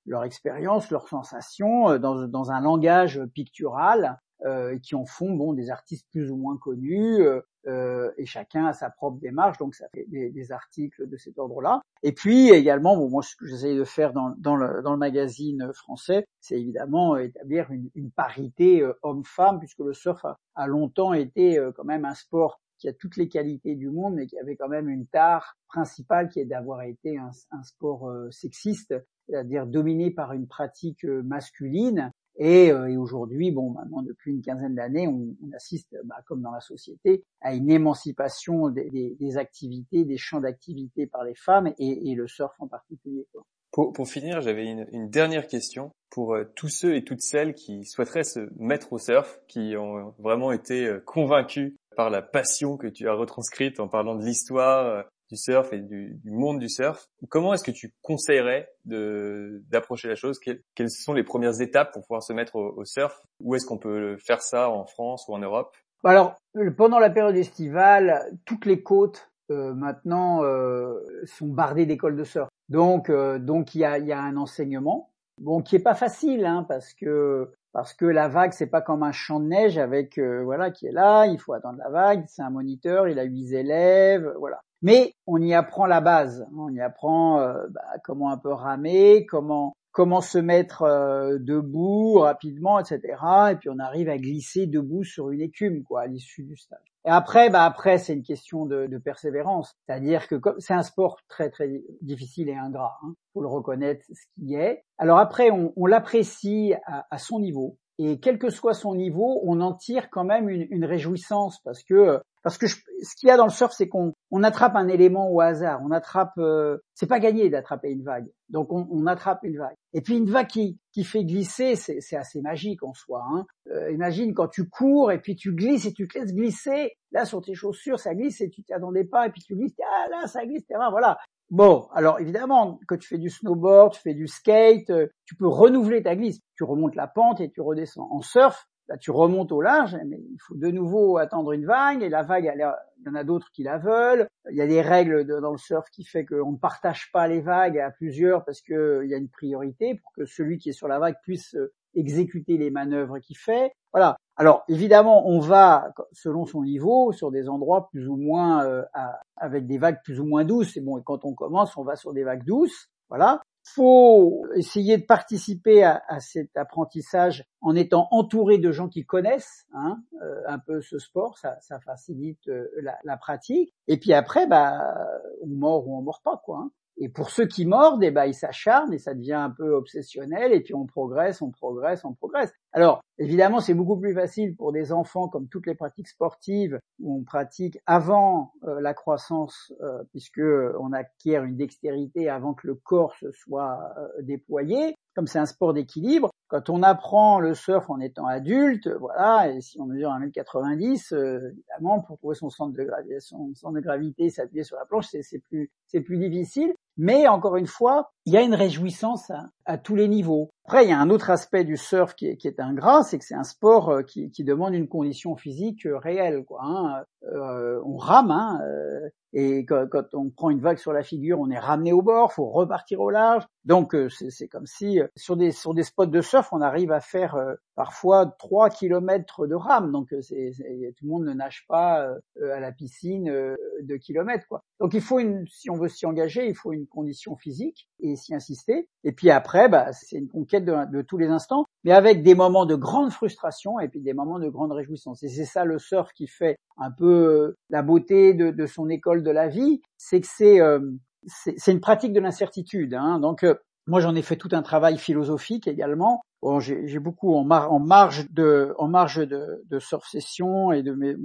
leur expérience, leurs sensations dans, un langage pictural euh, qui en font bon des artistes plus ou moins connus euh, euh, et chacun a sa propre démarche donc ça fait des, articles de cet ordre-là. Et puis également bon moi ce que j'essaie de faire dans, le, magazine français c'est évidemment établir une, parité euh, homme-femme puisque le surf a longtemps été quand même un sport qui a toutes les qualités du monde, mais qui avait quand même une tare principale qui est d'avoir été un, un sport sexiste c'est-à-dire dominé par une pratique masculine. Et, et aujourd'hui, bon, maintenant depuis une quinzaine d'années, on, on, assiste, bah, comme dans la société, à une émancipation des, des, des activités, des champs d'activité par les femmes et, et, le surf en particulier. Quoi. Pour, pour finir, j'avais une, une, dernière question pour euh, tous ceux et toutes celles qui souhaiteraient se mettre au surf, qui ont vraiment été euh, convaincus par la passion que tu as retranscrite en parlant de l'histoire euh, du surf et du, du, monde du surf. Comment est-ce que tu conseillerais d'approcher la chose? Quelles, quelles, sont les premières étapes pour pouvoir se mettre au, au surf? Où est-ce qu'on peut faire ça en France ou en Europe? Alors, pendant la période estivale, toutes les côtes euh, maintenant euh, sont bardées d'écoles de surf. Donc, euh, donc il y a, y a, un enseignement, bon, qui est pas facile, hein, parce que parce que la vague c'est pas comme un champ de neige avec voilà qui est là, il faut attendre la vague, c'est un moniteur, il a huit élèves, voilà. Mais on y apprend la base, on y apprend bah, comment un peu ramer, comment comment se mettre euh, debout rapidement, etc. Et puis on arrive à glisser debout sur une écume, quoi, à l'issue du stage. Et après, bah après, c'est une question de, persévérance, c'est-à-dire que c'est un sport très très difficile et ingrat. Hein, faut le reconnaître, ce qui est. Alors après, on, l'apprécie à, à, son niveau. Et quel que soit son niveau, on en tire quand même une, une réjouissance parce que parce que ce qu'il y a dans le surf, c'est qu'on on attrape un élément au hasard. On attrape, euh, c'est pas gagné d'attraper une vague. Donc on, attrape une vague. Et puis une vague qui, fait glisser, c'est assez magique en soi. Hein. Euh, imagine quand tu cours et puis tu glisses et tu te laisses glisser. Là sur tes chaussures, ça glisse et tu t'y attendais pas et puis tu glisses. Ah là, ça glisse. Voilà. Bon, alors évidemment, quand tu fais du snowboard, tu fais du skate, euh, tu peux renouveler ta glisse. Tu remontes la pente et tu redescends. En surf, Là, tu remontes au large, mais il faut de nouveau attendre une vague, et la vague, il y en a d'autres qui la veulent. Il y a des règles dans le surf qui fait qu'on ne partage pas les vagues à plusieurs parce qu'il y a une priorité pour que celui qui est sur la vague puisse euh, exécuter les manœuvres qu'il fait. Voilà. Alors évidemment, on va selon son niveau sur des endroits plus ou moins euh, avec des vagues plus ou moins douces. Et bon, et quand on commence, on va sur des vagues douces. Voilà faut essayer de participer à, cet apprentissage en étant entouré de gens qui connaissent hein, euh, un peu ce sport, ça, facilite euh, la, la, pratique. Et puis après, bah, on mord ou on mord pas, quoi. Hein. Et pour ceux qui mordent, eh ben, ils s'acharnent et ça devient un peu obsessionnel et puis on progresse, on progresse, on progresse. Alors, évidemment, c'est beaucoup plus facile pour des enfants comme toutes les pratiques sportives où on pratique avant euh, la croissance euh, puisque on acquiert une dextérité avant que le corps se soit euh, déployé. Comme c'est un sport d'équilibre, quand on apprend le surf en étant adulte, voilà, et si on mesure 1m90, euh, évidemment, pour trouver son centre de gravité, son centre de gravité, s'appuyer sur la planche, c'est plus, plus difficile. Mais encore une fois, il y a une réjouissance à, tous les niveaux. Après, il y a un autre aspect du surf qui est, qui est ingrat, c'est que c'est un sport euh, qui, demande une condition physique euh, réelle. Quoi, hein. on rame, hein, et quand, quand, on prend une vague sur la figure, on est ramené au bord, faut repartir au large. Donc c'est comme si sur des spots de surf, on arrive à faire parfois 3 kilomètres de rame. Donc c'est tout le monde ne nage pas à la piscine de kilomètres. Quoi. Donc il faut une, si on veut s'y engager, il faut une condition physique et s'y insister. Et puis après, bah, c'est une conquête de, tous les instants, mais avec des moments de grande frustration et puis des moments de grande réjouissance. Et c'est ça le surf qui fait un peu euh, la beauté de, son école de la vie, c'est que c'est euh, une pratique de l'incertitude. Hein. Donc euh, moi, j'en ai fait tout un travail philosophique également. Bon, j'ai beaucoup en, marge de, en et de mes,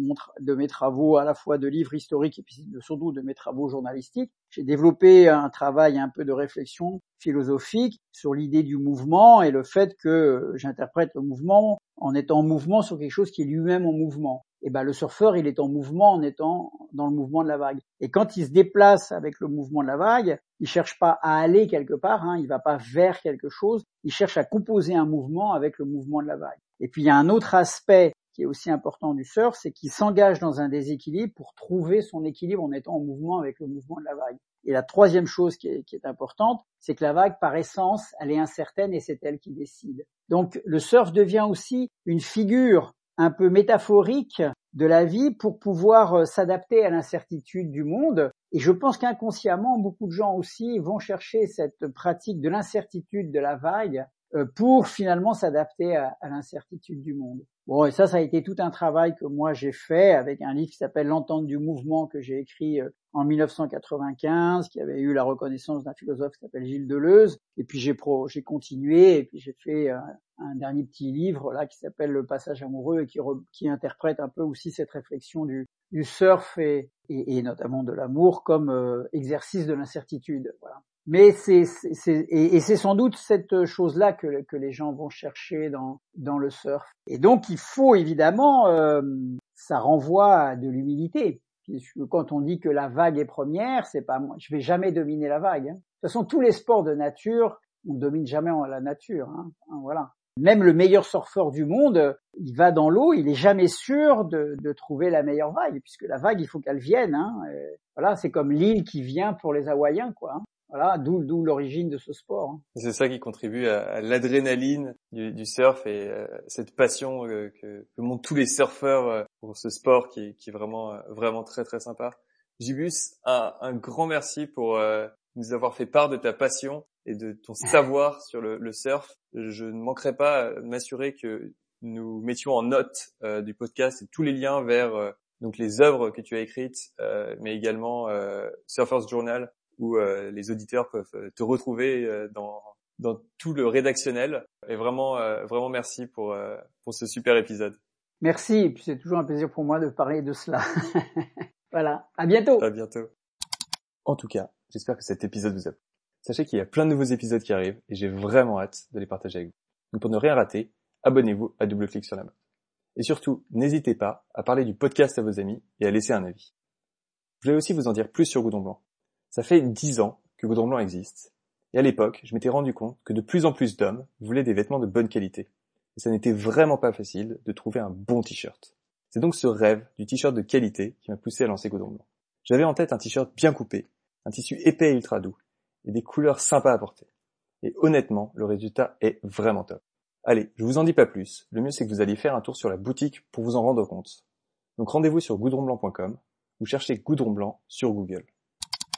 de mes travaux à la fois de livres historiques et puis surtout de mes travaux journalistiques. J'ai développé un travail un peu de réflexion philosophique sur l'idée du mouvement et le fait que j'interprète le mouvement en étant en mouvement sur quelque chose qui est lui-même en mouvement et eh ben le surfeur il est en mouvement en étant dans le mouvement de la vague. Et quand il se déplace avec le mouvement de la vague, il cherche pas à aller quelque part, hein, il va pas vers quelque chose, il cherche à composer un mouvement avec le mouvement de la vague. Et puis il y a un autre aspect qui est aussi important du surf, c'est qu'il s'engage dans un déséquilibre pour trouver son équilibre en étant en mouvement avec le mouvement de la vague. Et la troisième chose qui est, qui est importante, c'est que la vague, par essence, elle est incertaine et c'est elle qui décide. Donc le surf devient aussi une figure un peu métaphorique de la vie pour pouvoir euh, s'adapter à l'incertitude du monde. Et je pense qu'inconsciemment, beaucoup de gens aussi vont chercher cette pratique de l'incertitude de la vague pour finalement s'adapter à, l'incertitude du monde. Bon, et ça, ça a été tout un travail que moi j'ai fait avec un livre qui s'appelle L'entente du mouvement que j'ai écrit euh, en 1995, qui avait eu la reconnaissance d'un philosophe qui s'appelle Gilles Deleuze. Et puis j'ai continué et puis j'ai fait euh, un dernier petit livre là qui s'appelle Le passage amoureux et qui, interprète un peu aussi cette réflexion du, surf et, notamment de l'amour comme euh, exercice de l'incertitude. Voilà. Mais c'est, et, c'est sans doute cette chose-là que, les gens vont chercher dans, dans le surf. Et donc il faut évidemment, euh, ça renvoie à de l'humilité. Quand on dit que la vague est première, c'est pas moi. Je vais jamais dominer la vague. Hein. De toute façon, tous les sports de nature, on domine jamais la nature. Hein. hein. Voilà. Même le meilleur surfeur du monde, il va dans l'eau, il est jamais sûr de, trouver la meilleure vague, puisque la vague, il faut qu'elle vienne. Hein. voilà, c'est comme l'île qui vient pour les Hawaïens, quoi. Voilà, d'où l'origine de ce sport. Hein. C'est ça qui contribue à, l'adrénaline du, du, surf et euh, cette passion euh, que, que, montrent tous les surfeurs euh, pour ce sport qui, qui est vraiment vraiment très très sympa. Jibus, un, un grand merci pour nous avoir fait part de ta passion et de ton <laughs> savoir sur le, le, surf. Je ne manquerai pas m'assurer que nous mettions en note du podcast tous les liens vers donc les œuvres que tu as écrites, mais également Surfers Journal où euh, les auditeurs peuvent euh, te retrouver euh, dans dans tout le rédactionnel. Et vraiment, vraiment merci pour pour ce super épisode. Merci, et puis c'est toujours un plaisir pour moi de parler de cela. <laughs> voilà, à bientôt. À bientôt. En tout cas, j'espère que cet épisode vous a plu. Sachez qu'il y a plein de nouveaux épisodes qui arrivent et j'ai vraiment hâte de les partager avec vous. Donc pour ne rien rater, abonnez-vous à Double Clic sur la mode. Et surtout, n'hésitez pas à parler du podcast à vos amis et à laisser un avis. Je voulais aussi vous en dire plus sur Goudon Blanc. Ça fait dix ans que Goudron Blanc existe. Et à l'époque, je m'étais rendu compte que de plus en plus d'hommes voulaient des vêtements de bonne qualité. Et ça n'était vraiment pas facile de trouver un bon t-shirt. C'est donc ce rêve du t-shirt de qualité qui m'a poussé à lancer Goudron Blanc. J'avais en tête un t-shirt bien coupé, un tissu épais et ultra doux, et des couleurs sympas à porter. Et honnêtement, le résultat est vraiment top. Allez, je vous en dis pas plus, le mieux c'est que vous alliez faire un tour sur la boutique pour vous en rendre compte. Donc rendez-vous sur goudronblanc.com ou cherchez Goudron Blanc sur Google.